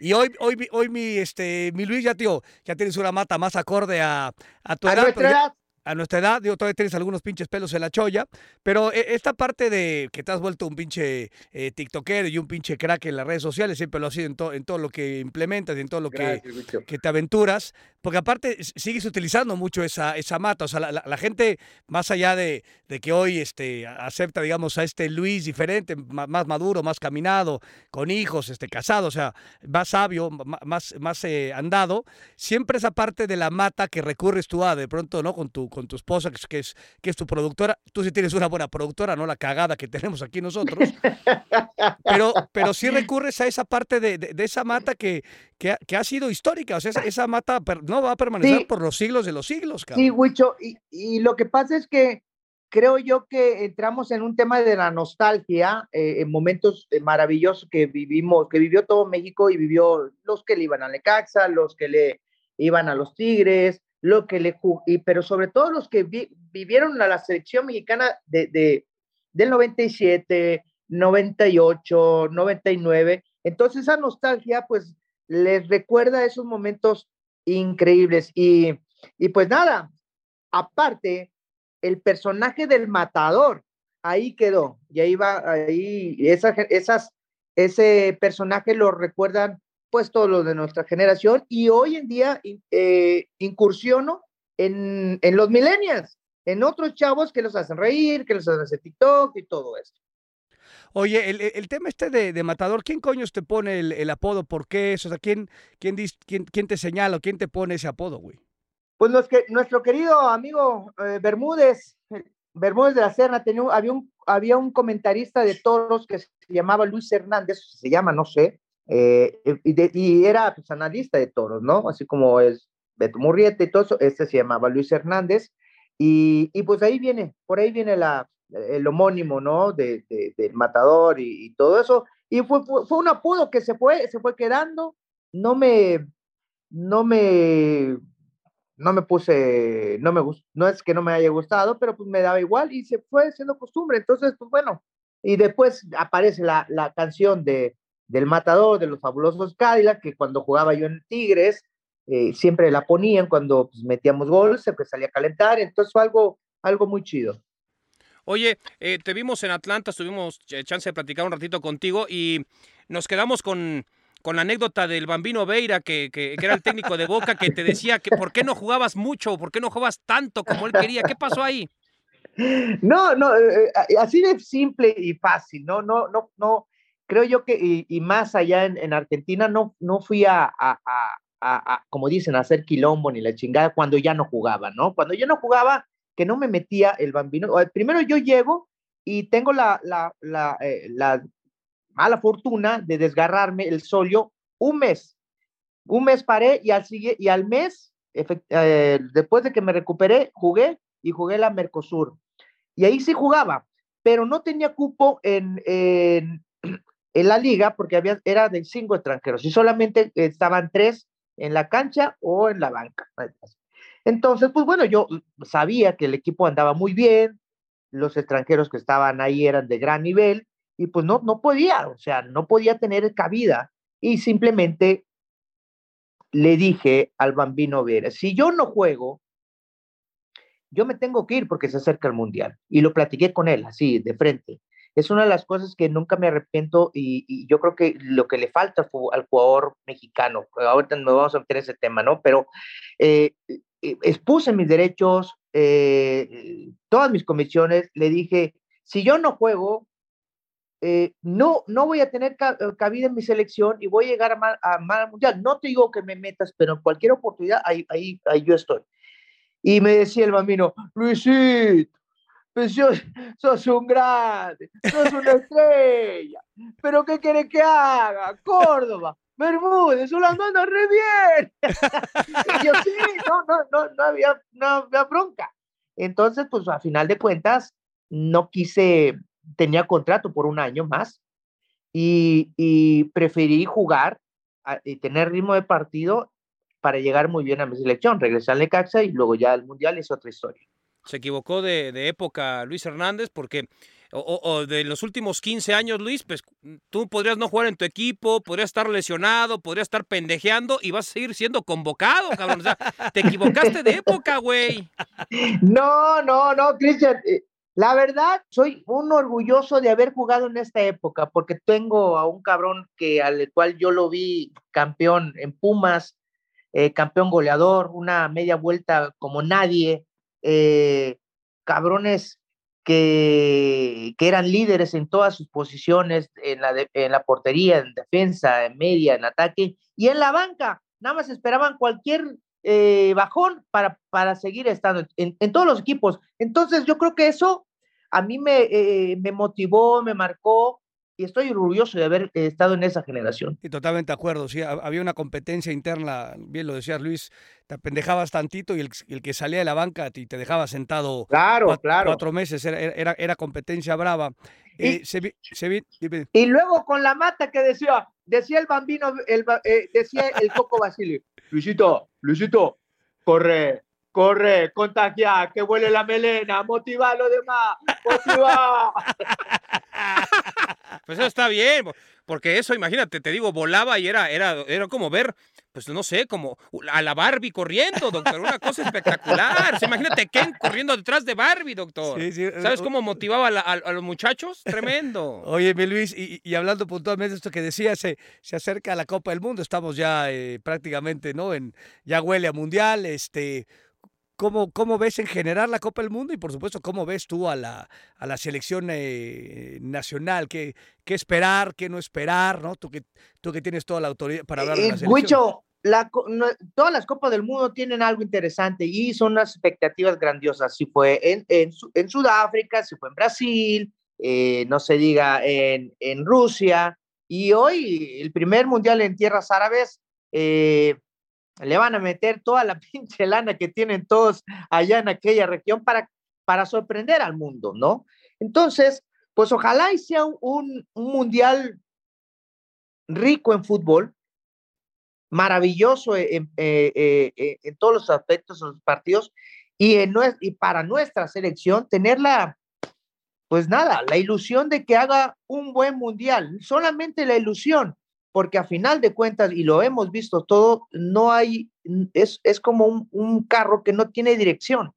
Y hoy, hoy, hoy mi, este, mi Luis ya, tío, ya tienes una mata más acorde a, a tu a edad. Pero ya, a nuestra edad, digo, todavía tienes algunos pinches pelos en la cholla, pero eh, esta parte de que te has vuelto un pinche eh, tiktokero y un pinche crack en las redes sociales, siempre lo has sido en, to- en todo lo que implementas y en todo lo que, Gracias, que te aventuras, porque aparte sigues utilizando mucho esa, esa mata, o sea, la, la- la gente, más allá de, de que hoy este, acepta, digamos, a este Luis diferente, ma- más maduro, más caminado, con hijos, este, casado, o sea, más sabio, más, más eh, andado, siempre esa parte de la mata que recurres tú a, de pronto, ¿no? Con tu, con tu esposa, que es, que es, que es tu productora, tú sí tienes una buena productora, no la cagada que tenemos aquí nosotros, pero, pero sí recurres a esa parte de, de- de esa mata que, que, ha, que ha sido histórica, o sea, esa, esa mata per- no va a permanecer Sí. por los siglos de los siglos, cabrón. Sí, Huicho, y, y lo que pasa es que creo yo que entramos en un tema de la nostalgia, eh, en momentos eh, maravillosos que vivimos, que vivió todo México y vivió los que le iban a Necaxa, los que le iban a los Tigres, lo que le y, pero sobre todo los que vi- vivieron a la selección mexicana de, de- del 97, 98, 99. Entonces esa nostalgia pues les recuerda esos momentos increíbles y, y pues nada, aparte el personaje del matador ahí quedó y ahí va ahí esa, ge- esas ese personaje lo recuerdan pues todos los de nuestra generación y hoy en día eh, incursiono en, en los millennials, en otros chavos que los hacen reír, que los hacen hacer TikTok y todo esto. Oye, el, el- tema este de, de Matador, ¿quién coños te pone el, el apodo? ¿Por qué eso? O sea, ¿quién, quién, quién, quién te señala o quién te pone ese apodo, güey? Pues los que, nuestro querido amigo eh, Bermúdez, Bermúdez de la Serna, tenía, había, un, había un comentarista de toros que se llamaba Luis Hernández, se llama, no sé, eh, y, de- y era pues, analista de toros, ¿no? Así como es Beto Murrieta y todo eso, este se llamaba Luis Hernández, y, y pues ahí viene, por ahí viene la, el homónimo, ¿no? De, de- del matador y, y todo eso, y fue, fue, fue un apodo que se fue, se fue quedando, no me, no me no me puse, no me no es que no me haya gustado, pero pues me daba igual y se fue siendo costumbre. Entonces, pues bueno, y después aparece la, la canción de, del Matador, de los fabulosos Cadillac, que cuando jugaba yo en Tigres, eh, siempre la ponían cuando pues, metíamos gol, se pues, salía a calentar, entonces fue algo, algo muy chido. Oye, eh, te vimos en Atlanta, tuvimos ch- chance de platicar un ratito contigo y nos quedamos con, con la anécdota del Bambino Veira, que, que- que era el técnico de Boca, que te decía que por qué no jugabas mucho, por qué no jugabas tanto como él quería. ¿Qué pasó ahí? No, no, eh, así de simple y fácil, no, no, no, no, creo yo que, y, y más allá en, en Argentina, no, no fui a, a, a, a- como dicen, a hacer quilombo ni la chingada cuando ya no jugaba, ¿no? Cuando ya no jugaba, que no me metía el bambino, primero yo llego y tengo la, la, la, eh, la mala fortuna de desgarrarme el solio un mes, un mes paré y al, y al mes, eh, después de que me recuperé, jugué y jugué la Mercosur. Y ahí sí jugaba, pero no tenía cupo en, en, en la liga porque había, era de cinco extranjeros y solamente estaban tres en la cancha o en la banca. Entonces, pues bueno, yo sabía que el equipo andaba muy bien, los extranjeros que estaban ahí eran de gran nivel y pues no, no podía, o sea, no podía tener cabida y simplemente le dije al bambino Vera, si yo no juego, yo me tengo que ir porque se acerca el mundial. Y lo platiqué con él, así, de frente. Es una de las cosas que nunca me arrepiento y, yo creo que lo que le falta al jugador mexicano, ahorita nos vamos a meter ese tema, ¿no? Pero eh, eh, expuse mis derechos, eh, todas mis comisiones, le dije, si yo no juego, no, no voy a tener ca- cabida en mi selección y voy a llegar a mal, a mal mundial. No te digo que me metas, pero en cualquier oportunidad, ahí, ahí, ahí yo estoy. Y me decía el bambino, Luisito, pues yo, sos un grande, sos una estrella, pero ¿qué quieres que haga? Córdoba, Bermúdez, Holanda anda re bien. y yo sí, no, no, no, no había, no había bronca. Entonces, pues a final de cuentas, no quise, tenía contrato por un año más y, y preferí jugar a- y tener ritmo de partido para llegar muy bien a mi selección, regresar al Necaxa y luego ya al Mundial es otra historia. Se equivocó de, de época Luis Hernández porque o, de los últimos 15 años, Luis, pues tú podrías no jugar en tu equipo, podrías estar lesionado, podrías estar pendejeando y vas a seguir siendo convocado, cabrón. O sea, te equivocaste de época, güey. No, no, no, Cristian. Eh, la verdad, soy un orgulloso de haber jugado en esta época, porque tengo a un cabrón que al cual yo lo vi campeón en Pumas, eh, campeón goleador, una media vuelta como nadie, eh, cabrones que, que, eran líderes en todas sus posiciones, en la, en la portería, en defensa, en media, en ataque, y en la banca, nada más esperaban cualquier eh, bajón para, para seguir estando en, todos los equipos. Entonces yo creo que eso a mí me, eh, me motivó, me marcó y estoy orgulloso de haber estado en esa generación. Y totalmente de acuerdo, sí, había una competencia interna, bien lo decías Luis, te pendejabas tantito y el, el que salía de la banca y te dejaba sentado claro, cuatro, claro. cuatro meses, era, era, era, competencia brava. Y, eh, se, se, y, luego con la mata que decía, decía el bambino, el, eh, decía el Coco Basile, Luisito, Luisito, corre, corre, contagia, que huele la melena, motiva a los demás, motiva. Pues eso está bien, porque eso, imagínate, te digo, volaba y era, era, era como ver, pues no sé, como a la Barbie corriendo, doctor, una cosa espectacular. O sea, imagínate Ken corriendo detrás de Barbie, doctor. Sí, sí. ¿Sabes cómo motivaba a, la, a, a, los muchachos? Tremendo. Oye, mi Luis, y, y, hablando puntualmente de esto que decía, se, se acerca a la Copa del Mundo, estamos ya eh, prácticamente, ¿no? En, ya huele a Mundial, este ¿Cómo, ¿Cómo, ves en general la Copa del Mundo? Y por supuesto, ¿cómo ves tú a la, a la selección eh, nacional? ¿Qué, ¿Qué, esperar, qué no esperar? ¿no? Tú, que, tú que tienes toda la autoridad para hablar de la selección. Huicho, la, no, todas las Copas del Mundo tienen algo interesante y son unas expectativas grandiosas. Si fue en, en, en Sudáfrica, si fue en Brasil, eh, no se diga en, en, Rusia. Y hoy, el primer mundial en tierras árabes, eh, le van a meter toda la pinche lana que tienen todos allá en aquella región para, para sorprender al mundo, ¿no? Entonces, pues ojalá y sea un, un mundial rico en fútbol, maravilloso en, eh, eh, eh, en todos los aspectos de los partidos y, en, y para nuestra selección tenerla, pues nada, la ilusión de que haga un buen mundial, solamente la ilusión, porque a final de cuentas, y lo hemos visto todo, no hay, es, es como un, carro que no tiene dirección,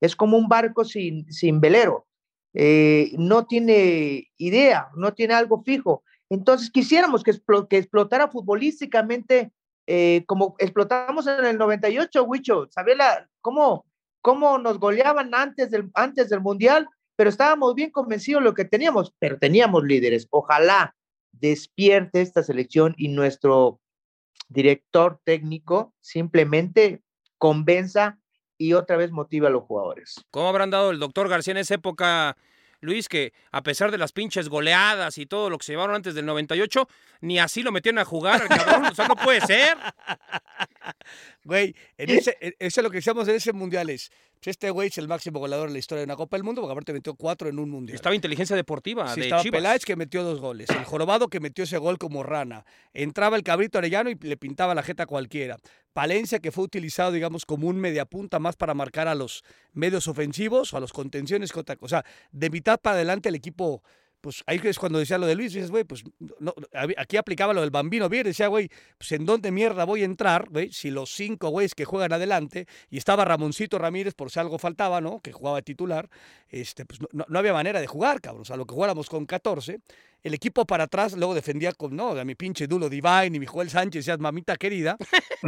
es como un barco sin, sin velero, eh, no tiene idea, no tiene algo fijo. Entonces quisiéramos que explotara futbolísticamente eh, como explotamos en el 98, Huicho, ¿sabes la, cómo, cómo nos goleaban antes del, antes del Mundial? Pero estábamos bien convencidos de lo que teníamos, pero teníamos líderes. Ojalá despierte esta selección y nuestro director técnico simplemente convenza y otra vez motiva a los jugadores. ¿Cómo habrán dado el doctor García en esa época, Luis, que a pesar de las pinches goleadas y todo lo que se llevaron antes del 98, ni así lo metieron a jugar, cabrón? O sea, no puede ser. Güey, en ese, eso es lo que decíamos en ese mundial es, este güey es el máximo goleador en la historia de una Copa del Mundo, porque aparte metió cuatro en un mundial. Estaba inteligencia deportiva. Sí, de estaba Chivas. Peláez que metió dos goles, el jorobado que metió ese gol como rana, entraba el cabrito Arellano y le pintaba la jeta a cualquiera. Palencia que fue utilizado, digamos, como un mediapunta más para marcar a los medios ofensivos o a los contenciones. O sea, de mitad para adelante el equipo pues ahí es cuando decía lo de Luis, dices, güey, pues no, aquí aplicaba lo del bambino bien, decía, güey, pues en dónde mierda voy a entrar, güey, si los cinco güeyes que juegan adelante, y estaba Ramoncito Ramírez por si algo faltaba, ¿no? Que jugaba titular, este, pues no, no había manera de jugar, cabrón, o sea, lo que jugáramos con 14, el equipo para atrás luego defendía con, no, a mi pinche Dulo Divine y mi Joel Sánchez, ya mamita querida,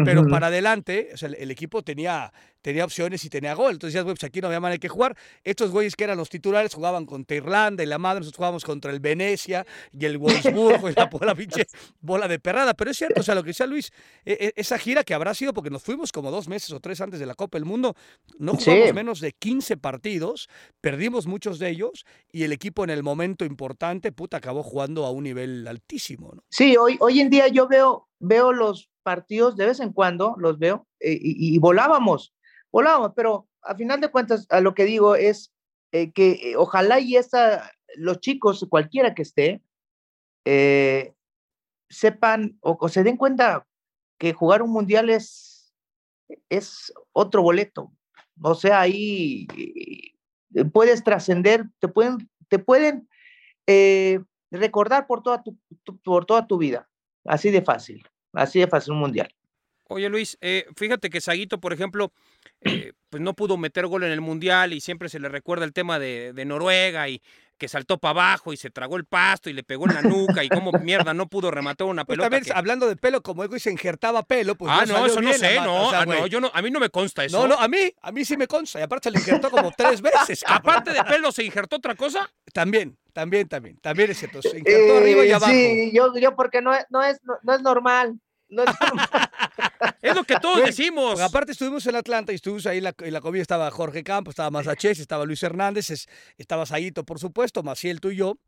pero uh -huh. para adelante, o sea, el, el, equipo tenía, tenía opciones y tenía gol. Entonces, ya, güey, pues aquí no había manera que jugar. Estos güeyes que eran los titulares jugaban contra Irlanda y la madre, nosotros jugábamos contra el Venecia y el Wolfsburgo y la, la pinche bola de perrada. Pero es cierto, o sea, lo que decía Luis, e, e, esa gira que habrá sido porque nos fuimos como dos meses o tres antes de la Copa del Mundo, no jugamos sí. menos de 15 partidos, perdimos muchos de ellos y el equipo en el momento importante, puta, acabó jugando a un nivel altísimo. ¿no? Sí, hoy, hoy en día yo veo, veo los partidos de vez en cuando, los veo, eh, y, volábamos, volábamos, pero a final de cuentas, a lo que digo es eh, que eh, ojalá y esta, los chicos, cualquiera que esté, sepan o, se den cuenta que jugar un mundial es, es otro boleto. O sea, ahí puedes trascender, te pueden, te pueden recordar por toda tu, por toda tu vida. Así de fácil, así de fácil un mundial. Oye Luis, eh, fíjate que Saguito, por ejemplo, eh, pues no pudo meter gol en el Mundial y siempre se le recuerda el tema de, de Noruega y que saltó para abajo y se tragó el pasto y le pegó en la nuca y cómo mierda no pudo rematar una Pues pelota. también, que- hablando de pelo, como Ego y se injertaba pelo, pues ah, no, eso no sé, no, o sea, ah, no, yo no, a mí no me consta eso. No, no, a mí, a mí sí me consta. Y aparte se le injertó como tres veces. cabrón. Aparte de pelo, ¿se injertó otra cosa? También, también, también. También es cierto. Se injertó arriba y Eh, abajo. Sí, yo, yo porque no, es- no, es, no, no es normal. No es lo que todos Güey, decimos. Porque aparte estuvimos en Atlanta y estuvimos ahí en la, en la comida, estaba Jorge Campos, estaba Mazachés, estaba Luis Hernández, es- estaba Saguito, por supuesto, Maciel, tú y yo,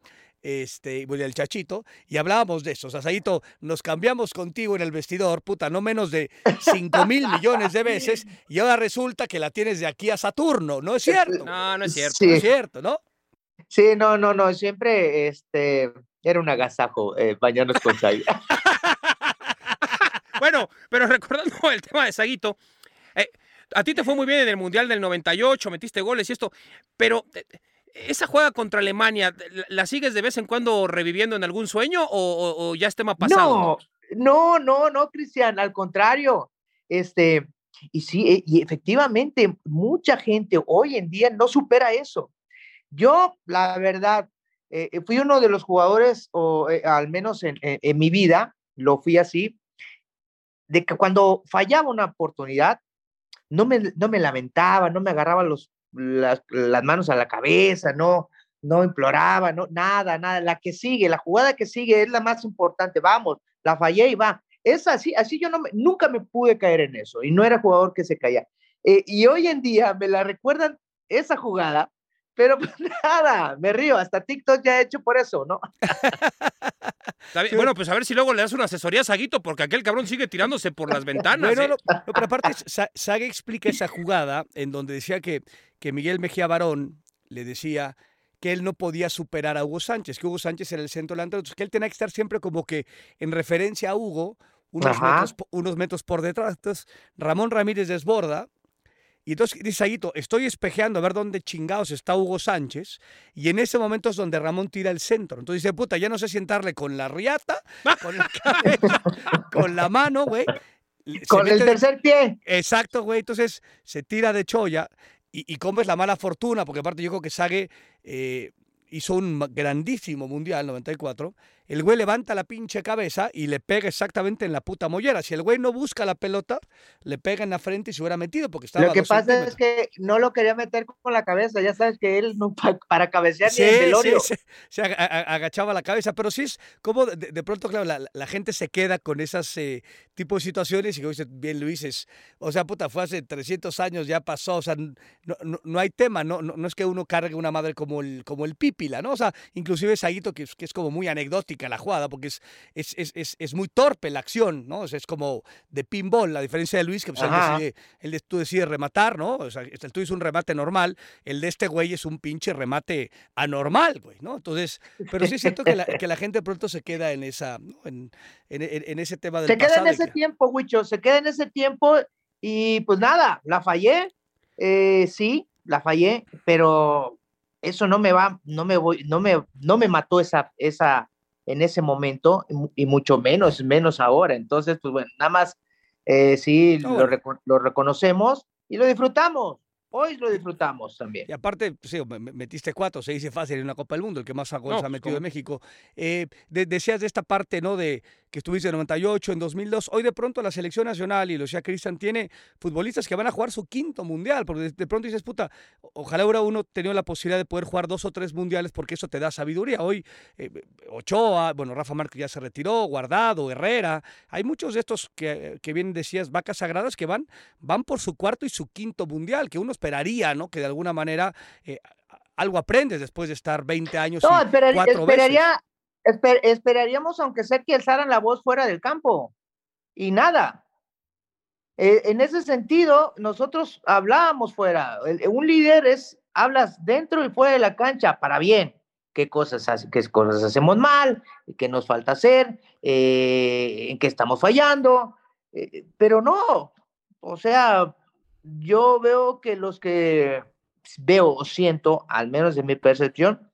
este, bueno, el Chachito, y hablábamos de eso. O sea, Saguito, nos cambiamos contigo en el vestidor, puta, no menos de 5 mil millones de veces, y ahora resulta que la tienes de aquí a Saturno, ¿no es cierto? No, no es cierto. Sí. No es cierto, ¿no? Sí, no, no, no, siempre este, era un agasajo eh, bañarnos con Sai. Bueno, pero recordando el tema de Saguito, eh, a ti te fue muy bien en el Mundial del 98, metiste goles y esto, pero eh, esa jugada contra Alemania, ¿la- ¿la sigues de vez en cuando reviviendo en algún sueño o, ya es tema pasado? No, no, no, no, Cristian, al contrario. Este, y sí, e- y efectivamente, mucha gente hoy en día no supera eso. Yo, la verdad, eh, eh, fui uno de los jugadores, o eh, al menos en, en- en mi vida, lo fui así, de que cuando fallaba una oportunidad, no me, no me lamentaba, no me agarraba los, las, las manos a la cabeza, no, no imploraba, no, nada, nada. La que sigue, la jugada que sigue es la más importante. Vamos, la fallé y va. Es así, así yo no nunca me pude caer en eso y no era jugador que se caía. Eh, y hoy en día me la recuerdan esa jugada, pero nada, me río, hasta TikTok ya he hecho por eso, ¿no? Está bien, Bueno, pues a ver si luego le das una asesoría a Saguito, porque aquel cabrón sigue tirándose por las ventanas. Bueno, ¿eh? no, no, pero aparte, Sa- Saga explica esa jugada en donde decía que, que Miguel Mejía Barón le decía que él no podía superar a Hugo Sánchez, que Hugo Sánchez era el centro delantero, entonces que él tenía que estar siempre como que en referencia a Hugo, unos, metros, unos metros por detrás. Entonces, Ramón Ramírez desborda. Y entonces dice Saguito, estoy espejeando a ver dónde chingados está Hugo Sánchez. Y en ese momento es donde Ramón tira el centro. Entonces dice, puta, ya no sé si entrarle con la riata, con la cabeza, con la mano, güey. Se Con el mete tercer pie. Exacto, güey. Entonces se tira de cholla y, y comes la mala fortuna, porque aparte yo creo que Sague eh, hizo un grandísimo mundial 94. El güey levanta la pinche cabeza y le pega exactamente en la puta mollera. Si el güey no busca la pelota, le pega en la frente y se hubiera metido porque estaba Lo que pasa centímetros. es que no lo quería meter con la cabeza, ya sabes que él no pa- para cabecear Sí, ni sí, velorio. se, se aga- a- agachaba la cabeza, pero sí es como de, de pronto, claro, la, la gente se queda con esas eh, tipo de situaciones y como dice bien Luis, es, o sea, puta, fue hace 300 años, ya pasó, o sea, no, no, no hay tema, no, no, no es que uno cargue una madre como el, como el Pípila, ¿no? O sea, inclusive Saguito, que, es- que es como muy anecdótica la jugada, porque es, es, es, es, es muy torpe la acción, ¿no? O sea, es como de pinball, la diferencia de Luis, que pues, él Ajá. decide, él des- tú decides rematar, ¿no? O sea, el tuyo es un remate normal, el de este güey es un pinche remate anormal, güey, ¿no? Entonces, pero sí siento que la, que la gente pronto se queda en esa, ¿no? en, en- ese tema del Se queda en ese que- tiempo, Huicho, se queda en ese tiempo y pues nada, la fallé, eh, sí, la fallé, pero eso no me va, no me voy, no me, no me mató esa, esa, en ese momento y mu- y mucho menos, menos ahora. Entonces, pues bueno, nada más, eh, sí, No, lo, reco- lo reconocemos y lo disfrutamos. Hoy lo disfrutamos también. Y aparte, pues, sí, me- metiste cuatro, se dice fácil en una Copa del Mundo, el que más goles No, ha pues, metido ¿cómo? México. Eh, de- decías de esta parte, ¿no? De que estuviste en 98, en 2002. Hoy de pronto la selección nacional, y lo decía Cristian, tiene futbolistas que van a jugar su quinto mundial, porque de, pronto dices, puta, ojalá hubiera uno tenido la posibilidad de poder jugar dos o tres mundiales, porque eso te da sabiduría. Hoy, eh, Ochoa, bueno, Rafa Márquez ya se retiró, Guardado, Herrera, hay muchos de estos que, que vienen, decías, vacas sagradas, que van, van por su cuarto y su quinto mundial, que uno esperaría, ¿no? Que de alguna manera eh, algo aprendes después de estar 20 años No, y esperar- cuatro esperaría, esper- esperaríamos aunque sea que alzaran la voz fuera del campo y nada. Eh, en ese sentido, nosotros hablábamos fuera. Un líder es, hablas dentro y fuera de la cancha para bien. ¿Qué cosas, qué cosas hacemos mal? ¿Qué nos falta hacer? eh, ¿En qué estamos fallando? Eh, pero no, o sea, yo veo que los que veo o siento, al menos en mi percepción,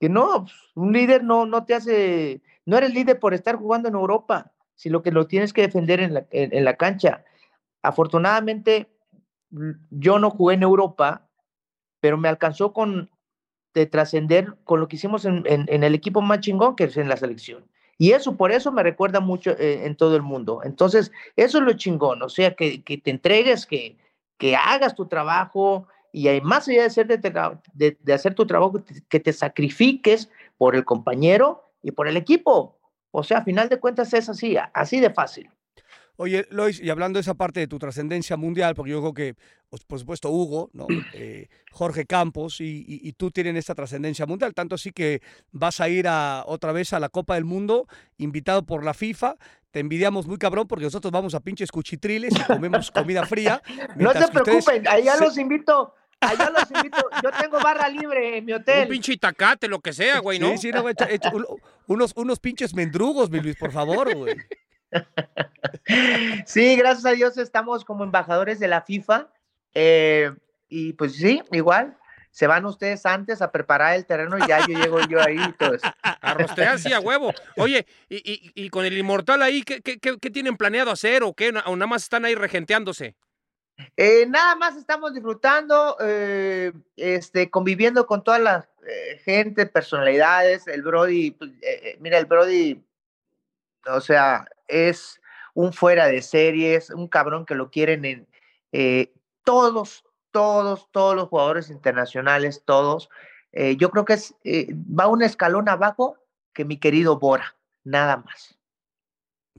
que no, pues, un líder no, no te hace, no eres líder por estar jugando en Europa, sino que lo tienes que defender en la, en, la cancha. Afortunadamente, yo no jugué en Europa, pero me alcanzó con de trascender con lo que hicimos en, en, el equipo más chingón que es en la selección. Y eso, por eso me recuerda mucho eh, en todo el mundo. Entonces, eso es lo chingón, o sea, que, que te entregues, que, que hagas tu trabajo y más allá de, hacer, de, de, hacer tu trabajo, que te sacrifiques por el compañero y por el equipo. O sea, a final de cuentas es así, así de fácil. Oye, Lois, y hablando de esa parte de tu trascendencia mundial, porque yo creo que, pues, por supuesto, Hugo, ¿no? Eh, Jorge Campos y, y, tú tienen esta trascendencia mundial, tanto así que vas a ir a, otra vez a la Copa del Mundo, invitado por la FIFA, te envidiamos muy cabrón porque nosotros vamos a pinches cuchitriles y comemos comida fría. No se preocupen, allá los invito. Allá los invito. Yo tengo barra libre en mi hotel. Un pinche itacate, lo que sea, güey, ¿no? Sí, sí, no, unos, unos pinches mendrugos, mi Luis, por favor, güey. Sí, gracias a Dios estamos como embajadores de la FIFA. Eh, y pues sí, igual, se van ustedes antes a preparar el terreno y ya yo llego yo ahí y todo eso. A rostrear, sí, a huevo. Oye, y, con el inmortal ahí, ¿qué, qué, tienen planeado hacer o qué? ¿O nada más están ahí regenteándose? Eh, nada más estamos disfrutando, eh, este, conviviendo con toda la eh, gente, personalidades. El Brody, pues, mira, el Brody, o sea, es un fuera de series, un cabrón que lo quieren en todos, todos, todos los jugadores internacionales, todos. Yo creo que es, va un escalón abajo que mi querido Bora, nada más.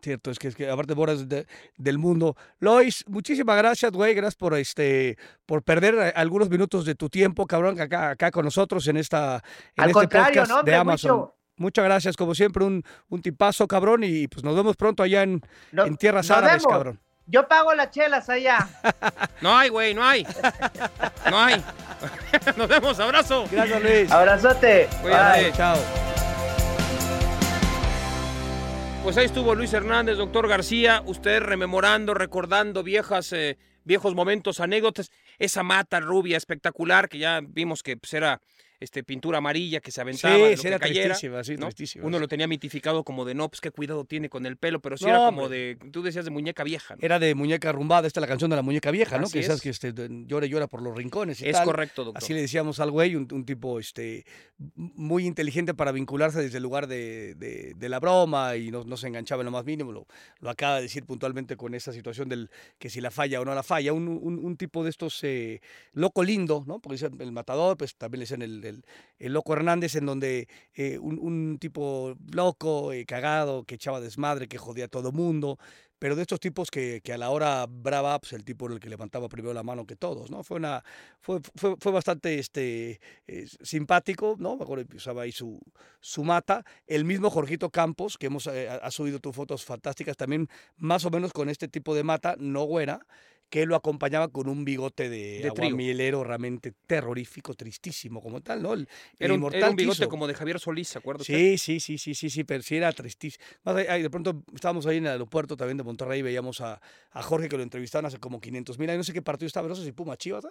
Cierto, es que, es que aparte Bora es del mundo. Lois, muchísimas gracias, güey. Gracias por este por perder eh, algunos minutos de tu tiempo, cabrón, acá, acá con nosotros en esta en este podcast de Amazon. Muchas gracias, como siempre, un, un tipazo, cabrón, y pues nos vemos pronto allá en, en Tierras Árabes, cabrón. Yo pago las chelas allá. No hay, güey, no hay. No hay. Nos vemos, abrazo. Gracias, Luis. Abrazote. Cuídate. Chao. Pues ahí estuvo Luis Hernández, doctor García, usted rememorando, recordando viejas, eh, viejos momentos, anécdotas. Esa mata rubia espectacular que ya vimos que pues, era este, pintura amarilla que se aventaba. Sí, lo era que sí, Uno lo tenía mitificado como de no, pues qué cuidado tiene con el pelo, pero sí era como de, tú decías de muñeca vieja. Era de muñeca rumbada, esta es la canción de la muñeca vieja, ¿no? que sabes que este, llora y llora por los rincones y Es correcto, doctor. Así le decíamos al güey, un, tipo este, muy inteligente para vincularse desde el lugar de, de, la broma y no, no, se enganchaba en lo más mínimo. Lo, lo, acaba de decir puntualmente con esa situación del que si la falla o no la falla. Un, un, tipo de estos eh, loco lindo, ¿no? Porque el matador, pues también le decían el el Loco Hernández, en donde eh, un, tipo loco, eh, cagado, que echaba desmadre, que jodía a todo mundo, pero de estos tipos que, que, a la hora brava, pues el tipo era el que levantaba primero la mano que todos, ¿no? Fue una, fue, fue, bastante este, eh, simpático, ¿no? Mejor usaba ahí su, su mata. El mismo Jorgito Campos, que hemos, ha subido tus fotos fantásticas también, más o menos con este tipo de mata, no buena, que lo acompañaba con un bigote de, de aguamielero realmente terrorífico, tristísimo como tal, ¿no? era, un, bigote como de Javier Solís, ¿se acuerda sí, Sí, sí, sí, sí, sí, pero sí era tristísimo. De pronto estábamos ahí en el aeropuerto también de Monterrey y veíamos a, a Jorge que lo entrevistaban hace como 500 mil años, no sé qué partido estaba, no sé si Puma Chivas,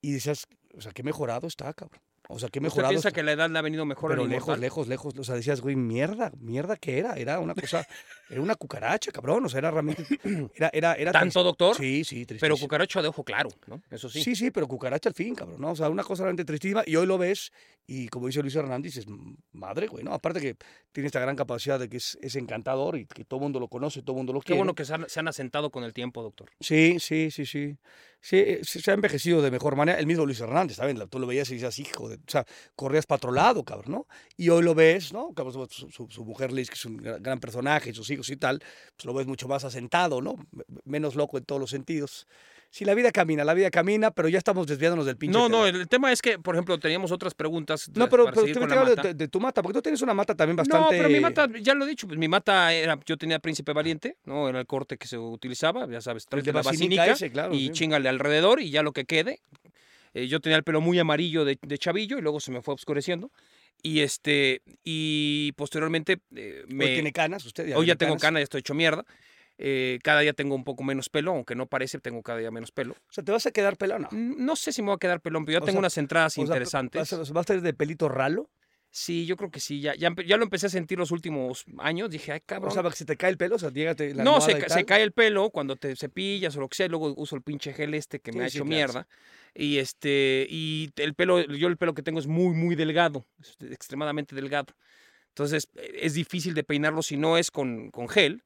y decías, o sea, qué mejorado está, cabrón. O sea, qué mejorado. ¿Usted piensa que la edad le ha venido mejor Pero lejos, lejos, lejos. O sea, decías, güey, mierda, mierda que era. Era una cosa, era una cucaracha, cabrón. O sea, era realmente. Era, era, era ¿Tanto, doctor? Sí, sí, tristísimo. Pero cucaracha de ojo claro, ¿no? Eso sí. Sí, sí, pero cucaracha al fin, cabrón, ¿no? O sea, una cosa realmente tristísima. Y hoy lo ves, y como dice Luis Hernández, es madre, güey, ¿no? Aparte que tiene esta gran capacidad de que es, es encantador y que todo el mundo lo conoce, todo el mundo lo quiere. Qué bueno que se han, se han asentado con el tiempo, doctor. Sí, sí, sí, sí. Eh, sí, se ha envejecido de mejor manera. El mismo Luis Hernández, ¿saben? Tú lo veías y decías, hijo de. O sea, corrías patrolado, cabrón, ¿no? Y hoy lo ves, ¿no? Su, mujer Liz, que es un gran personaje, sus hijos y tal, pues lo ves mucho más asentado, ¿no? Menos loco en todos los sentidos. Sí, la vida camina, la vida camina, pero ya estamos desviándonos del pinche. No, no, el tema es que, por ejemplo, teníamos otras preguntas. No, pero, pero tú me de, tu mata, porque tú tienes una mata también bastante. No, pero mi mata, ya lo he dicho, pues mi mata era, yo tenía Príncipe Valiente, ¿no? Era el corte que se utilizaba, ya sabes, de, la basílica y chingale alrededor y ya lo que quede. Eh, yo tenía el pelo muy amarillo de, chavillo y luego se me fue oscureciendo. Y este, y posteriormente eh, me. Hoy tiene canas, usted ya Hoy ya tengo canas, ya estoy hecho mierda. Eh, cada día tengo un poco menos pelo, aunque no parece, tengo cada día menos pelo. O sea, ¿te vas a quedar pelón? No, no sé si me voy a quedar pelón, pero ya tengo unas entradas interesantes. ¿Vas a, estar de pelito ralo? Sí, yo creo que sí, ya, ya, ya lo empecé a sentir los últimos años. Dije, ay, O cabrón. sea, que se te cae el pelo, o sea, llégate la no, se, y cae el pelo cuando te cepillas o lo que sea. y Luego uso el pinche gel este que me ha sí, hecho claro, mierda. Y este, y el pelo, yo el pelo que tengo es muy, muy delgado, extremadamente delgado. Entonces, eh, es difícil de peinarlo si no es con, con gel.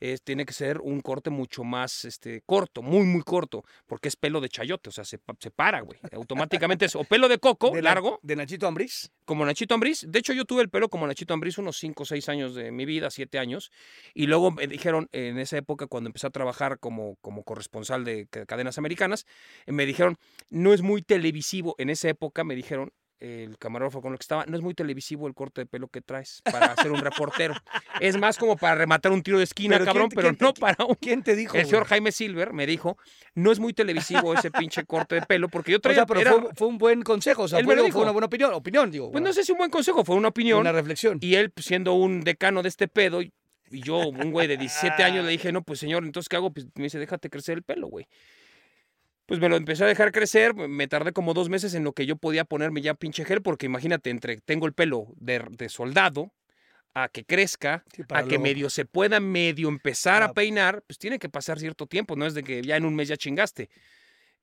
Es- tiene que ser un corte mucho más este, corto, muy, muy corto, porque es pelo de chayote, o sea, se, se para, güey. Automáticamente es o pelo de coco, De largo, De Nachito Ambriz. como Nachito Ambriz. De hecho, yo tuve el pelo como Nachito Ambriz unos 5 o 6 años de mi vida, 7 años. Y luego me dijeron, en esa época, cuando empecé a trabajar como, como corresponsal de ca- cadenas americanas, me dijeron, no es muy televisivo. En esa época me dijeron, el camarógrafo con el que estaba, no es muy televisivo el corte de pelo que traes para ser un reportero. Es más como para rematar un tiro de esquina, Pero cabrón, ¿quién te- pero quién no para un... ¿Quién te dijo? El señor? Jaime Silver me dijo, no es muy televisivo ese pinche corte de pelo, porque yo O traía... sea, pero era- fue, fue un buen consejo, o sea, Él me fue, lo fue dijo. una buena opinión, opinión, digo. pues no sé si un buen consejo, fue una opinión. Una reflexión. Y él, pues, siendo un decano de este pedo, y y yo, un güey de 17 años, le dije, no, pues señor, entonces, ¿qué hago? Pues me dice, déjate crecer el pelo, güey. Pues me lo empecé a dejar crecer, me tardé como dos meses en lo que yo podía ponerme ya pinche gel, porque imagínate, entre tengo el pelo de, de soldado, a que crezca, Sí, a que luego- medio se pueda medio empezar Ah. a peinar, pues tiene que pasar cierto tiempo, no es de que ya en un mes ya chingaste.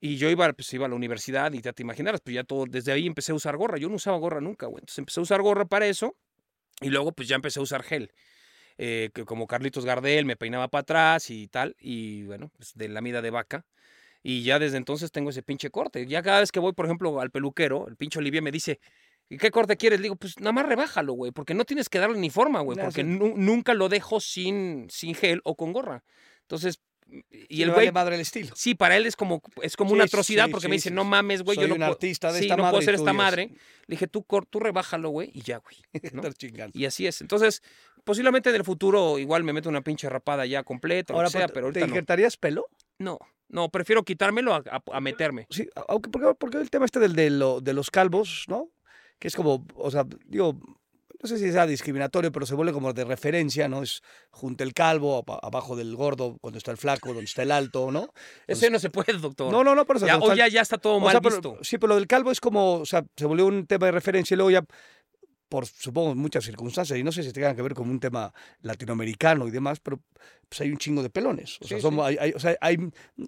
Y yo iba, pues iba a la universidad y ya te imaginarás, pues ya todo, desde ahí empecé a usar gorra. Yo no usaba gorra nunca, güey. Entonces empecé a usar gorra para eso y luego pues ya empecé a usar gel. Eh, que como Carlitos Gardel me peinaba para atrás y tal, y bueno, pues de la mida de vaca. Y ya desde entonces tengo ese pinche corte. Ya cada vez que voy, por ejemplo, al peluquero, el pinche Olivier me dice, ¿y qué corte quieres? Le digo, pues nada más rebájalo, güey, porque no tienes que darle ni forma, güey, porque nu- nunca lo dejo sin, sin gel o con gorra. Entonces, y Le el vale güey, madre el estilo. sí, para él es como, es como Sí, una atrocidad sí, porque me dice, no mames, güey, yo no un puedo, artista de esta no madre puedo y ser esta madre. Le dije, tú, tú rebájalo, güey, y ya, güey. ¿no? Y así es. Entonces, posiblemente en el futuro igual me meto una pinche rapada ya completa, o Ahora, que sea, ¿te- pero ¿te no. injertarías pelo? No, no, prefiero quitármelo a, a- a meterme. Sí, aunque porque, porque el tema este del, de, lo- de los calvos, ¿no? Que es como, o sea, digo, no sé si sea discriminatorio, pero se vuelve como de referencia, ¿no? Es junto el calvo, abajo del gordo, cuando está el flaco, donde está el alto, ¿no? Ese no se puede, doctor. No, no, no, pero ya, o ya, ya está todo o mal sea, pero- visto. sí, pero lo del calvo es como, o sea, se volvió un tema de referencia y luego ya, por supongo muchas circunstancias, y no sé si tengan que ver con un tema latinoamericano y demás, pero pues hay un chingo de pelones. O sea, Sí, somos- Hay, hay- o sea, hay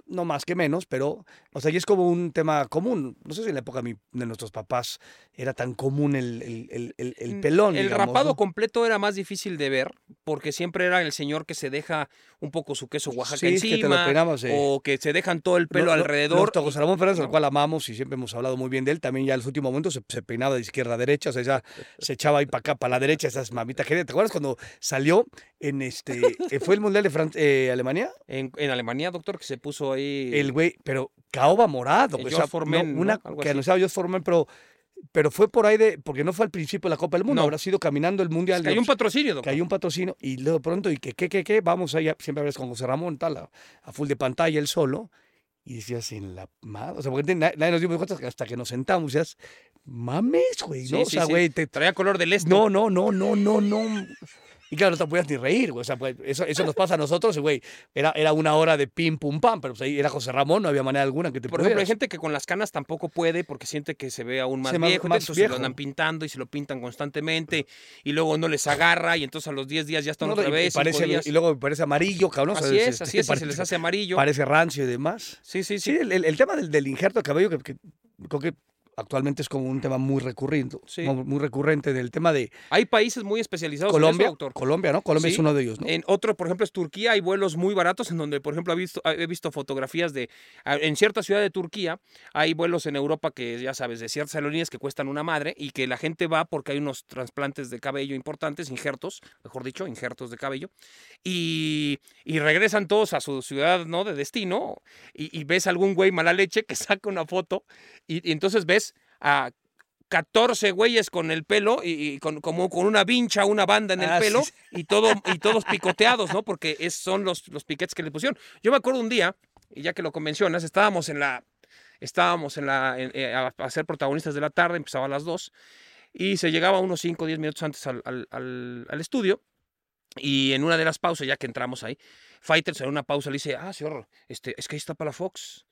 no más que menos, pero, o sea, y es como un tema común. No sé si en la época de, nuestros papás era tan común el, el, el- el- Mm, pelón. El digamos, rapado ¿no? completo era más difícil de ver porque siempre era el señor que se deja un poco su queso Oaxaca Sí, es que te lo encima peinabas, eh. o que se dejan todo el pelo No, no, alrededor. Nuestro José Ramón Fernández, al no. cual amamos y siempre hemos hablado muy bien de él, también ya en los últimos momentos se, se peinaba de izquierda a derecha, o sea, ya se echaba ahí para acá, para la derecha, esas mamitas que ¿Te acuerdas cuando salió en este, eh, fue el Mundial de Fran- eh, Alemania? En, en Alemania, doctor, que se puso ahí. El güey, pero caoba morado, El George no, Formen, ¿no? una Algo que anunciaba George Formen, pero, pero fue por ahí de, porque no fue al principio de la Copa del Mundo, No. habrá sido caminando el Mundial. que hay un patrocinio, doctor. que hay un patrocinio y luego de pronto y que qué qué qué vamos allá siempre hablas con José Ramón tal a, a full de pantalla él solo y decías en la madre o sea porque na- nadie nos dimos cuenta hasta que nos sentamos decías mames güey Sí, no o sí, sea sí. güey te- Traía color del este. no no no no no no y claro no te podías ni reír güey o sea pues, eso eso nos pasa a nosotros y, güey era era una hora de pim pum pam pero pues ahí era José Ramón no había manera alguna que te Por ejemplo, hay gente que con las canas tampoco puede porque siente que se ve aún más Se viejo, más entonces viejo. lo andan pintando y se lo pintan constantemente y luego no les agarra y entonces a los 10 días ya están No, otra y- vez. parece, días. y luego parece amarillo cabrón o sea, así es, este, así es, y se parece- les hace amarillo. parece rancio y demás Sí, sí, Sí, sí. el, el- el tema del, del injerto de cabello, que, que que actualmente es como un tema muy recurrente, Sí. muy recurrente del tema de Hay países muy especializados en Colombia. eso, doctor. Colombia, ¿no? Colombia es uno de ellos, ¿no? En otro, por ejemplo, es Turquía. Hay vuelos muy baratos en donde, por ejemplo, he visto, he visto fotografías de. En cierta ciudad de Turquía hay vuelos en Europa que, ya sabes, de ciertas aerolíneas que cuestan una madre y que la gente va porque hay unos trasplantes de cabello importantes, injertos, mejor dicho, injertos de cabello. Y, y regresan todos a su ciudad, ¿no? De destino. Y, y ves algún güey mala leche que saca una foto y, y entonces ves a. 14 güeyes con el pelo y, y con, como con una vincha, una banda en el Ah, pelo sí. y todo y todos picoteados, ¿no? Porque es, son los, los piquetes que le pusieron. Yo me acuerdo un día, y ya que lo mencionas, estábamos en la estábamos en la en- eh, a, a ser protagonistas de la tarde, empezaba a las 2 y se llegaba unos 5 o 10 minutos antes al, al- al- al estudio y en una de las pausas, ya que entramos ahí, Fighters en una pausa le dice, ah, señor, este, es que ahí está para la Fox.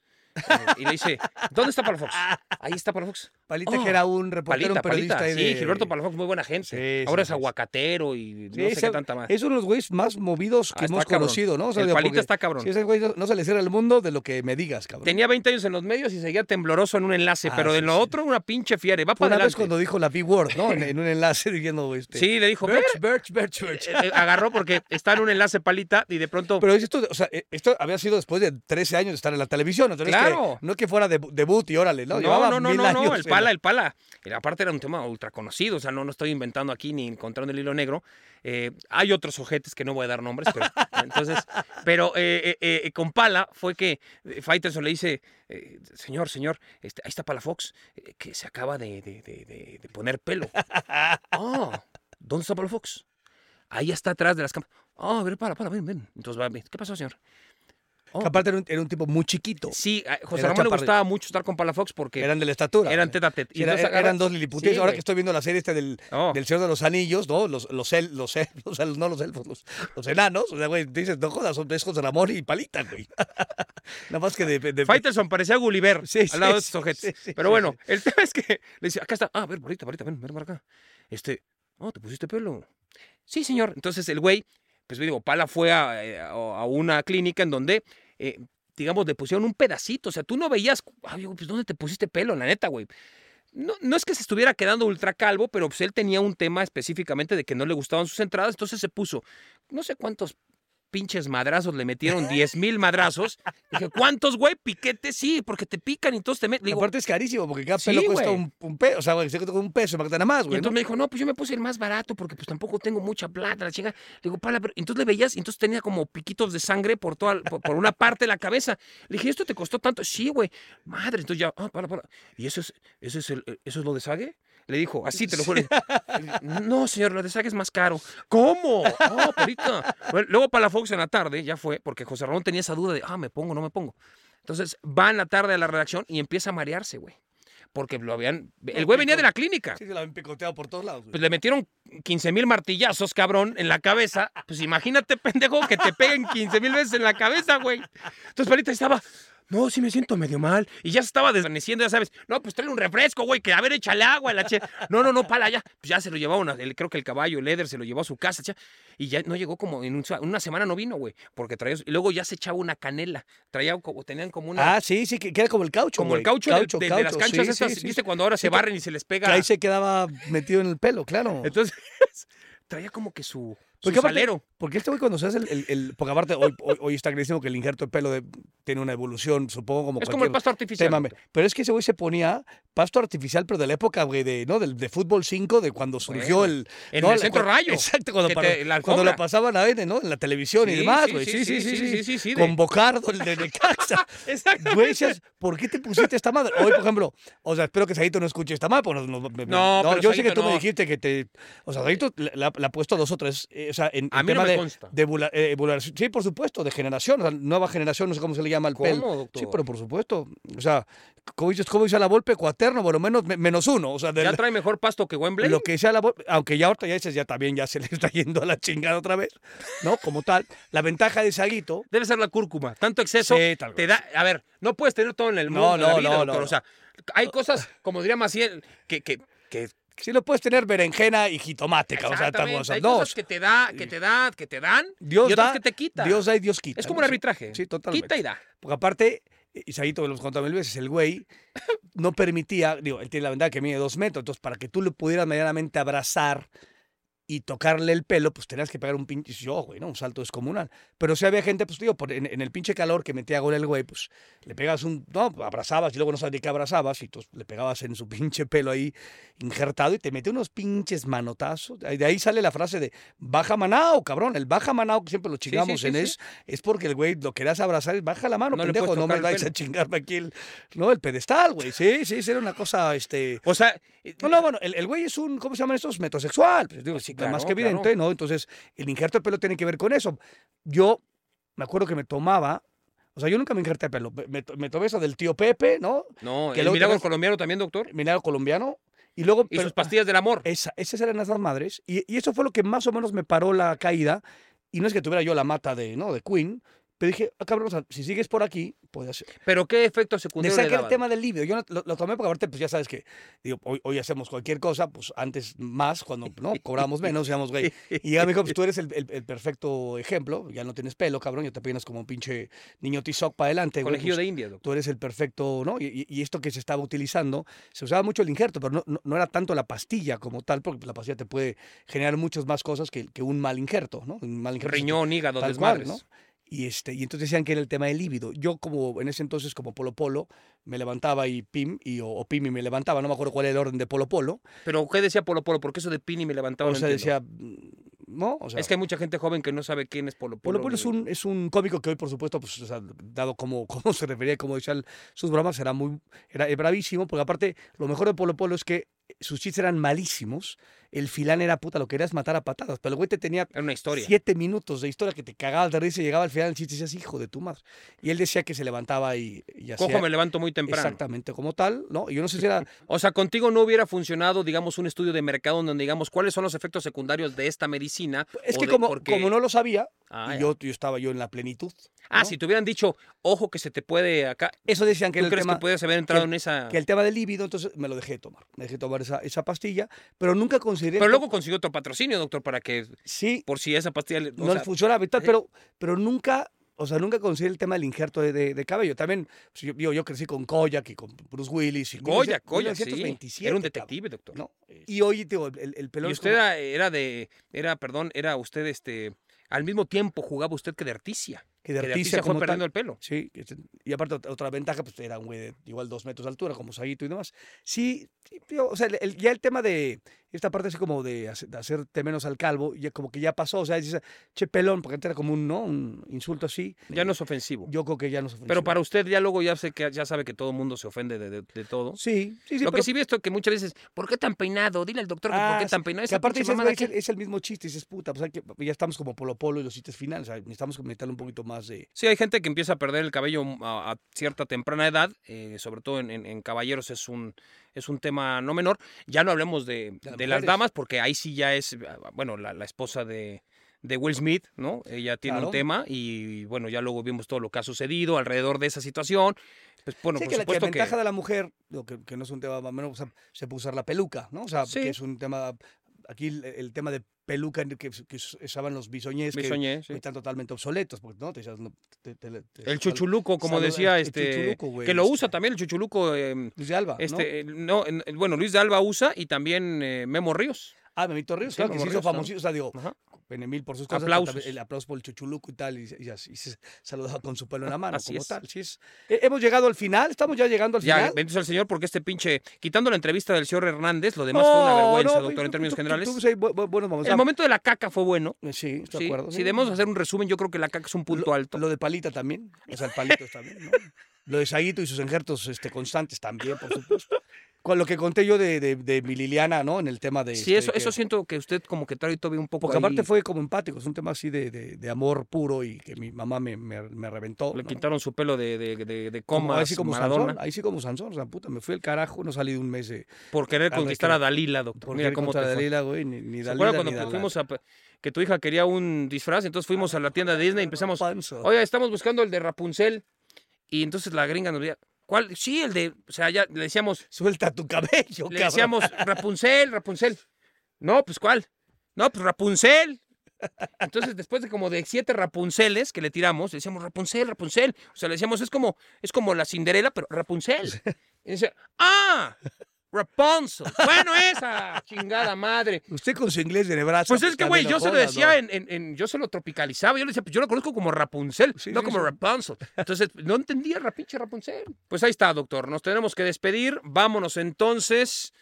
Y le dice, ¿dónde está Palafox? Ahí está Palafox. Palita, Oh, que era un reportero, Palita, un periodista. Palita. Sí, de- Gilberto Palafox, muy buena gente. Sí, Ahora es aguacatero y no sé qué tanta más. Es uno de los güeyes más movidos que Ah, está hemos cabrón. conocido, ¿no? O sea, El digo, Palita está cabrón. Si ese güey no, se le cierra el mundo de lo que me digas, cabrón. Tenía 20 años en los medios y seguía tembloroso en un enlace, Ah, pero de lo otro una pinche fiera. y Va para una vez adelante. cuando dijo la B-word, ¿no? En, en un enlace diciendo, este... Sí, le dijo, Birch, Birch, Birch, Birch. Agarró porque está en un enlace palita y de pronto. Pero esto, o sea, esto había sido después de 13 años de estar en la televisión. Entonces, Claro. que- no es que fuera debu- debut y órale, ¿no? no, Llevaba no, no, mil no, el pala, la- el pala. Y aparte era un tema ultra conocido, o sea, no, no estoy inventando aquí ni encontrando el hilo negro. Eh, hay otros ojetes que no voy a dar nombres, pero entonces, pero eh, eh, eh, con pala fue que eh, Faitelson le dice, eh, señor, señor, este, ahí está Palafox, eh, que se acaba de, de- de- poner pelo. Ah, ¿dónde está Palafox? Ahí está atrás de las cámaras. Ah, a ver, para, para, ven, ven. Entonces va, ¿qué pasó, señor? Oh, Que aparte era un, era un tipo muy chiquito. Sí, a José Era Ramón le gustaba mucho estar con Palafox porque Eran de la estatura. eran tete a tete. Sí, Y era- entonces agarra- eran dos liliputíes. Sí, Ahora güey. que estoy viendo la serie este del, Oh. del Señor de los Anillos, ¿no? Los, los, el- los, el- los el- no los elfos, los, los enanos. O sea, güey, dices, no jodas, son es José Ramón y Palita, güey. Nada más que de... de- Faitelson parecía Gulliver Sí, sí, al lado de estos ojetes. Pero bueno, el tema es que le dice, acá está. Ah, a ver, Barita, Barita, ven, ven para acá. Este, oh, te pusiste pelo. Sí, señor. Entonces el güey, pues digo, Pala fue a, eh, a- a una clínica en donde, eh, digamos, le pusieron un pedacito. O sea, tú no veías, digo, pues ¿dónde te pusiste pelo? La neta, güey. No, no es que se estuviera quedando ultra calvo, pero pues él tenía un tema específicamente de que no le gustaban sus entradas, entonces se puso, no sé cuántos pinches madrazos le metieron, 10 mil madrazos. Dije, ¿cuántos, güey? Piquetes, sí, porque te pican y entonces te meten. Aparte es carísimo, porque cada Sí, pelo cuesta un, un peso. O sea, güey, se cuesta un peso, me nada más, Y güey. entonces ¿no? me dijo, no, pues yo me puse el más barato porque pues tampoco tengo mucha plata, la chinga. Le digo, pala, pero entonces le veías y entonces tenía como piquitos de sangre por toda, por, por una parte de la cabeza. Le dije, ¿esto te costó tanto? Sí, güey. Madre, entonces ya, ah, para, para. ¿Y eso es, eso es, el, eso es lo de Sague? Le dijo, así te lo juro. No, señor, lo de Sague es más caro. ¿Cómo? No, perita. Bueno, luego para la Fox en la tarde, ya fue, porque José Ramón tenía esa duda de, ah, me pongo, no me pongo. Entonces va en la tarde a la redacción y empieza a marearse, güey. Porque lo habían. El güey venía de la clínica. Sí, se la habían picoteado por todos lados. güey. Pues le metieron 15 mil martillazos, cabrón, en la cabeza. Pues imagínate, pendejo, que te peguen 15 mil veces en la cabeza, güey. Entonces, Palita estaba, no, sí me siento medio mal. Y ya se estaba desvaneciendo, ya sabes. No, pues trae un refresco, güey, que a ver, échale agua. La che. No, no, no, pala, ya. Pues ya se lo llevaron, a- el- creo que el caballo, el Eder, se lo llevó a su casa. cha. Y ya no llegó como en un- una semana, no vino, güey. Porque traía, y luego ya se echaba una canela. Traía, como, tenían como una... Ah, sí, sí, que, era como el caucho, como el güey. caucho, de- de, de las caucho, canchas sí, estas, sí, sí. ¿viste? Cuando ahora se barren y se les Que pega. ahí se quedaba metido en el pelo, claro. Entonces, traía como que su Porque aparte-. Porque este güey cuando se hace el, el- el- porque aparte hoy, hoy, hoy está clarísimo que el injerto de pelo de- tiene una evolución, supongo como Es como el pasto artificial. tema. Pero es que ese güey se ponía pasto artificial, pero de la época, güey, de, ¿no? Del, de fútbol 5, de cuando surgió Bueno, el... en ¿no? el centro cuando- rayo, Exacto, cuando, para- la cuando lo pasaban a ver, ¿no? En la televisión y demás, sí, güey. sí, Sí, sí, sí, sí. sí, sí, de- Con Bocardo, el de Necaxa. Exactamente. Güey, decías, ¿por qué te pusiste esta madre? Hoy, por ejemplo, o sea, espero que Saguito no escuche esta madre, porque no, no, No, pero yo sé que tú me dijiste que te... O sea, Saguito le, ha, puesto dos o tres, eh, o sea, en, A mí no tema me de, consta. de vula- eh. Sí, por supuesto, de generación, o sea, nueva generación, no sé cómo se le llama al pelo. ¿Cómo, doctor? Sí, pero por supuesto. O sea, como dices, como dice la Volpe, cuaterno, bueno, menos, me- menos uno. O sea, Ya trae mejor pasto que Wembley. lo que sea la Volpe, aunque ya ahorita ya dices, ya también ya se le está yendo a la chingada otra vez, ¿no? Como tal. La ventaja de Saguito. Debe ser la cúrcuma. Tanto exceso Sí, tal te da. A ver, no puedes tener todo en el No, mundo. la no, vida, no, doctor. no. O sea, hay cosas, como diría Maciel, que. que, que Sí lo puedes tener berenjena y jitomate, cabrón. O sea, estamos- hay no, cosas que te da, que te da, que te dan Dios y otras da, que te quita. Dios da y Dios quita. es como un arbitraje. Sí, totalmente. Quita y da. Porque aparte, Isaguito, lo hemos contado mil veces, el güey no permitía, digo, él tiene la ventaja que mide dos metros, entonces para que tú le pudieras medianamente abrazar y tocarle el pelo, pues tenías que pegar un pinche, yo, güey, ¿no? Un salto descomunal. Pero si había gente, pues digo, por- en, en el pinche calor que metía gol el güey, pues le pegabas un, no, abrazabas y luego no sabes de qué abrazabas y entonces le pegabas en su pinche pelo ahí injertado y te metía unos pinches manotazos. De ahí- sale la frase de baja manao, cabrón. El baja manao que siempre lo chingamos sí, en sí. es, es porque el güey lo querías abrazar, baja la mano, No pendejo, no me vais a chingarme aquí el, no, el pedestal, güey. Sí, sí, sí, era una cosa, este... O sea, No, no, bueno, el, el güey es un, ¿cómo se llaman estos? Metrosexual. Pues digo, sí, claro, más que claro. evidente, ¿no? Entonces, el injerto de pelo tiene que ver con eso. Yo me acuerdo que me tomaba, o sea, yo nunca me injerté pelo. Me, me, tomé eso del tío Pepe, ¿no? no, que el milagro colombiano también, doctor. Milagro colombiano. Y luego... Y pero- sus pastillas del amor. esa, esas eran esas madres. Y, y eso fue lo que más o menos me paró la caída. Y no es que tuviera yo la mata de, ¿no? de Queen, Pero dije, ah, cabrón, o sea, si sigues por aquí, puede ser. Pero ¿qué efecto secundario le saqué el tema del libido. Yo lo, lo tomé porque ahorita, pues ya sabes que digo, hoy, hoy hacemos cualquier cosa, pues antes más, cuando no cobramos menos, decíamos, güey. Y ya me dijo, pues tú eres el, el- el perfecto ejemplo, ya no tienes pelo, cabrón, ya te peinas como un pinche niño tizoc para adelante, güey. Conejillo pues, de India, doctor. tú eres el perfecto, ¿no? Y, y- esto que se estaba utilizando, se usaba mucho el injerto, pero no, no, no era tanto la pastilla como tal, porque la pastilla te puede generar muchas más cosas que, que un mal injerto, ¿no? Un mal injerto. Riñón, hígado, tal cual, desmadres. ¿no? Y, este, y entonces decían que era el tema del líbido. Yo como en ese entonces como Polo Polo me levantaba y Pim, y, o, o Pim y me levantaba, no me acuerdo cuál era el orden de Polo Polo. Pero ¿qué decía Polo Polo? Porque eso de Pini me levantaba. O no sea, entiendo. decía, ¿no? O sea, es que hay mucha gente joven que no sabe quién es Polo Polo. Polo Polo es un, es un cómico que hoy, por supuesto, pues, o sea, dado como, cómo se refería y cómo decía el- sus bromas, era muy era bravísimo, porque aparte, lo mejor de Polo Polo es que sus chistes eran malísimos, el filán era puta, lo querías matar a patadas, pero el güey te tenía Era una historia. siete minutos de historia que te cagabas de risa y llegaba al final del chiste y decías, hijo de tu madre. Y él decía que se levantaba y, y hacía Cojo me levanto muy temprano. exactamente como tal, ¿no? Y yo no sé si era... O sea, contigo no hubiera funcionado, digamos, un estudio de mercado donde digamos cuáles son los efectos secundarios de esta medicina. Es que de- como, porque- como no lo sabía, Ah, y yo, yo estaba yo en la plenitud. Ah, ¿no? si te hubieran dicho, ojo que se te puede acá. Eso decían que ¿Tú el crees tema... que puedes haber entrado que- en esa...? que el tema del líbido, entonces me lo dejé tomar. Me dejé tomar esa, esa pastilla, pero nunca consideré... Pero luego consiguió otro patrocinio, doctor, para que, Sí, por si esa pastilla... no sea, funcionaba y tal, eh. pero, pero nunca, o sea, nunca consideré el tema del injerto de, de- de cabello. También, pues, yo, yo, crecí con Koyak y con Bruce Willis. Y Goya, Goya, sí. 1927, Era un detective, doctor. ¿no? Y hoy, digo, el, el pelón Y usted como- era de... Era, perdón, era usted, este... Al mismo tiempo jugaba usted que de articia. que de artista fue tal. perdiendo el pelo. Sí, y aparte ot- otra ventaja, pues era un güey de igual dos metros de altura, como Saguito y demás. Sí, o sea, el- ya el tema de esta parte así como de, de hacerte menos al calvo, ya como que ya pasó, o sea, dices, che pelón, porque antes era como un, ¿no? Un insulto así. Ya no es ofensivo. Yo creo que ya no se Pero para usted ya luego ya sé que ya sabe que todo el mundo se ofende de, de- de todo. Sí, sí, sí. Lo pero- que sí he visto que muchas veces, ¿por qué tan peinado? Dile al doctor que Ah, por qué sí, tan peinado. que aparte dices, es, el, es el mismo chiste, dices, puta, pues que, ya estamos como polo polo y los chistes finales, o sea, necesitamos meterle un poquito más de... Sí, hay gente que empieza a perder el cabello a, a cierta temprana edad, eh, sobre todo en, en- en caballeros es un, es un tema no menor. Ya no hablemos de, De las damas, porque ahí sí ya es, bueno, la, la esposa de, de Will Smith, ¿no? Ella tiene Claro. un tema y bueno, ya luego vimos todo lo que ha sucedido alrededor de esa situación. Pues bueno, sí, por que la, que la supuesto que... ventaja de la mujer, que, que no es un tema menos, o sea, se puede usar la peluca, ¿no? O sea, Sí. que es un tema, aquí el, el tema de peluca que, que usaban los bisoñés, Me que sí. están totalmente obsoletos, porque no, te, no, te- te- El chuchuluco, como saluda- decía este, chuchuluco, güey, que lo usa este, también el chuchuluco, eh, Luis de Alba, ¿no? este, eh, no, en- bueno, Luis de Alba usa y también eh, Memo Ríos. Ah, Memito Ríos, Sí, claro, que Memo se hizo Ríos, claro. famosísimo, o sea, digo, Ajá. Benemil por sus cosas, Aplausos. el aplauso por el chuchuluco y tal, y, y se saludaba con su pelo en la mano, Así como es. tal. Sí es. Eh, hemos llegado al final, estamos ya llegando al Ya, final. bendito sea el señor, porque este pinche, quitando la entrevista del señor Hernández, lo demás fue una vergüenza, doctor, en términos tú- generales. tú- sí. El momento de la caca fue bueno. Eh, Sí, estoy de Sí, acuerdo. si debemos hacer un resumen, yo creo que la caca es un punto lo, alto. Lo de Palita también. O sea, el Palito también, ¿no? Lo de Saguito y sus injertos este, constantes también, por supuesto. Con lo que conté yo de, de, de mi Liliana, ¿no? En el tema de. sí, este, eso, que- eso siento que usted como que trae todavía un poco Porque aparte fue como empático, es un tema así de, de, de amor puro y que mi mamá me, me, me reventó. Le ¿no? quitaron su pelo de, de, Como- comas, ahí sí como Maradona, Sansón, ahí sí como Sansón, o sea, puta, me fui al carajo, no salí de un mes de... por querer conquistar a Dalila, doctor. Por Mira querer cómo te. Dalila, güey, ni, ni ¿Se Dalila ni cuando fuimos a... que tu hija quería un disfraz? Entonces fuimos a la tienda de Disney y empezamos... Oye, estamos buscando el de Rapunzel. Y entonces la gringa nos decía, ¿cuál? Sí, el de... O sea, ya le decíamos, Suelta tu cabello, le cabrón. decíamos Rapunzel, Rapunzel. No, pues ¿cuál? No, pues Rapunzel. Entonces, después de como de siete Rapunceles que le tiramos, le decíamos Rapunzel, Rapunzel. O sea, le decíamos, es como, es como la Cinderela, pero Rapunzel. Y dice, ¡ah! Rapunzel. Bueno, esa chingada madre. Usted con su inglés de Nebraska. Pues es que, güey, yo se lo decía ¿no? en, en- en- Yo se lo tropicalizaba. Yo le decía, pues yo lo conozco como Rapunzel, Sí, no sí, como sí. Rapunzel. Entonces, no entendía la pinche Rapunzel. Pues ahí está, doctor. Nos tenemos que despedir. Vámonos entonces.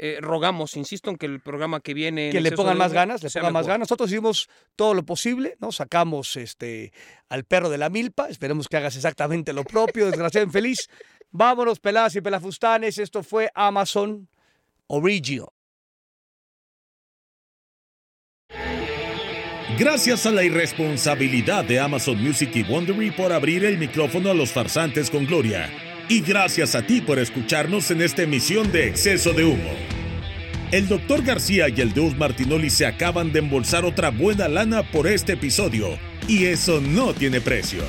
Eh, rogamos, insisto en que el programa que viene. en que le pongan más ganas, le pongan más ganas. Nosotros hicimos todo lo posible, ¿no? Sacamos este al perro de la milpa, esperemos que hagas exactamente lo propio, desgraciado infeliz. Vámonos, peladas y pelafustanes, esto fue Amazon Original. Gracias a la irresponsabilidad de Amazon Music y Wondery por abrir el micrófono a los farsantes con gloria. Y gracias a ti por escucharnos en esta emisión de Exceso de Humo. El Dr. García y el Deus Martinoli se acaban de embolsar otra buena lana por este episodio Y eso no tiene precio.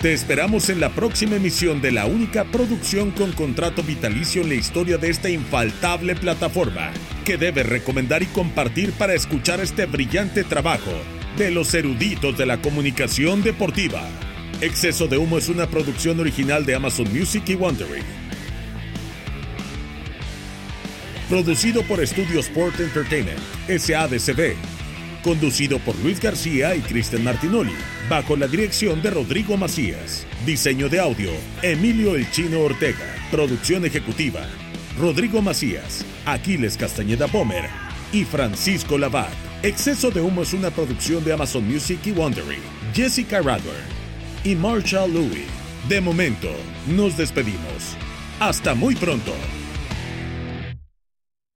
Te esperamos en la próxima emisión de la única producción con contrato vitalicio en la historia de esta infaltable plataforma, que debes recomendar y compartir para escuchar este brillante trabajo de los eruditos de la comunicación deportiva. Exceso de Humo es una producción original de Amazon Music y Wondering. Producido por Studio Sport Entertainment, SADCB. Conducido por Luis García y Kristen Martinoli, bajo la dirección de Rodrigo Macías. Diseño de audio, Emilio El Chino Ortega. Producción ejecutiva, Rodrigo Macías, Aquiles Castañeda Pomer y Francisco Lavat. Exceso de Humo es una producción de Amazon Music y Wondering. Jessica Radburn y Marshall Louis. De momento, nos despedimos. Hasta muy pronto.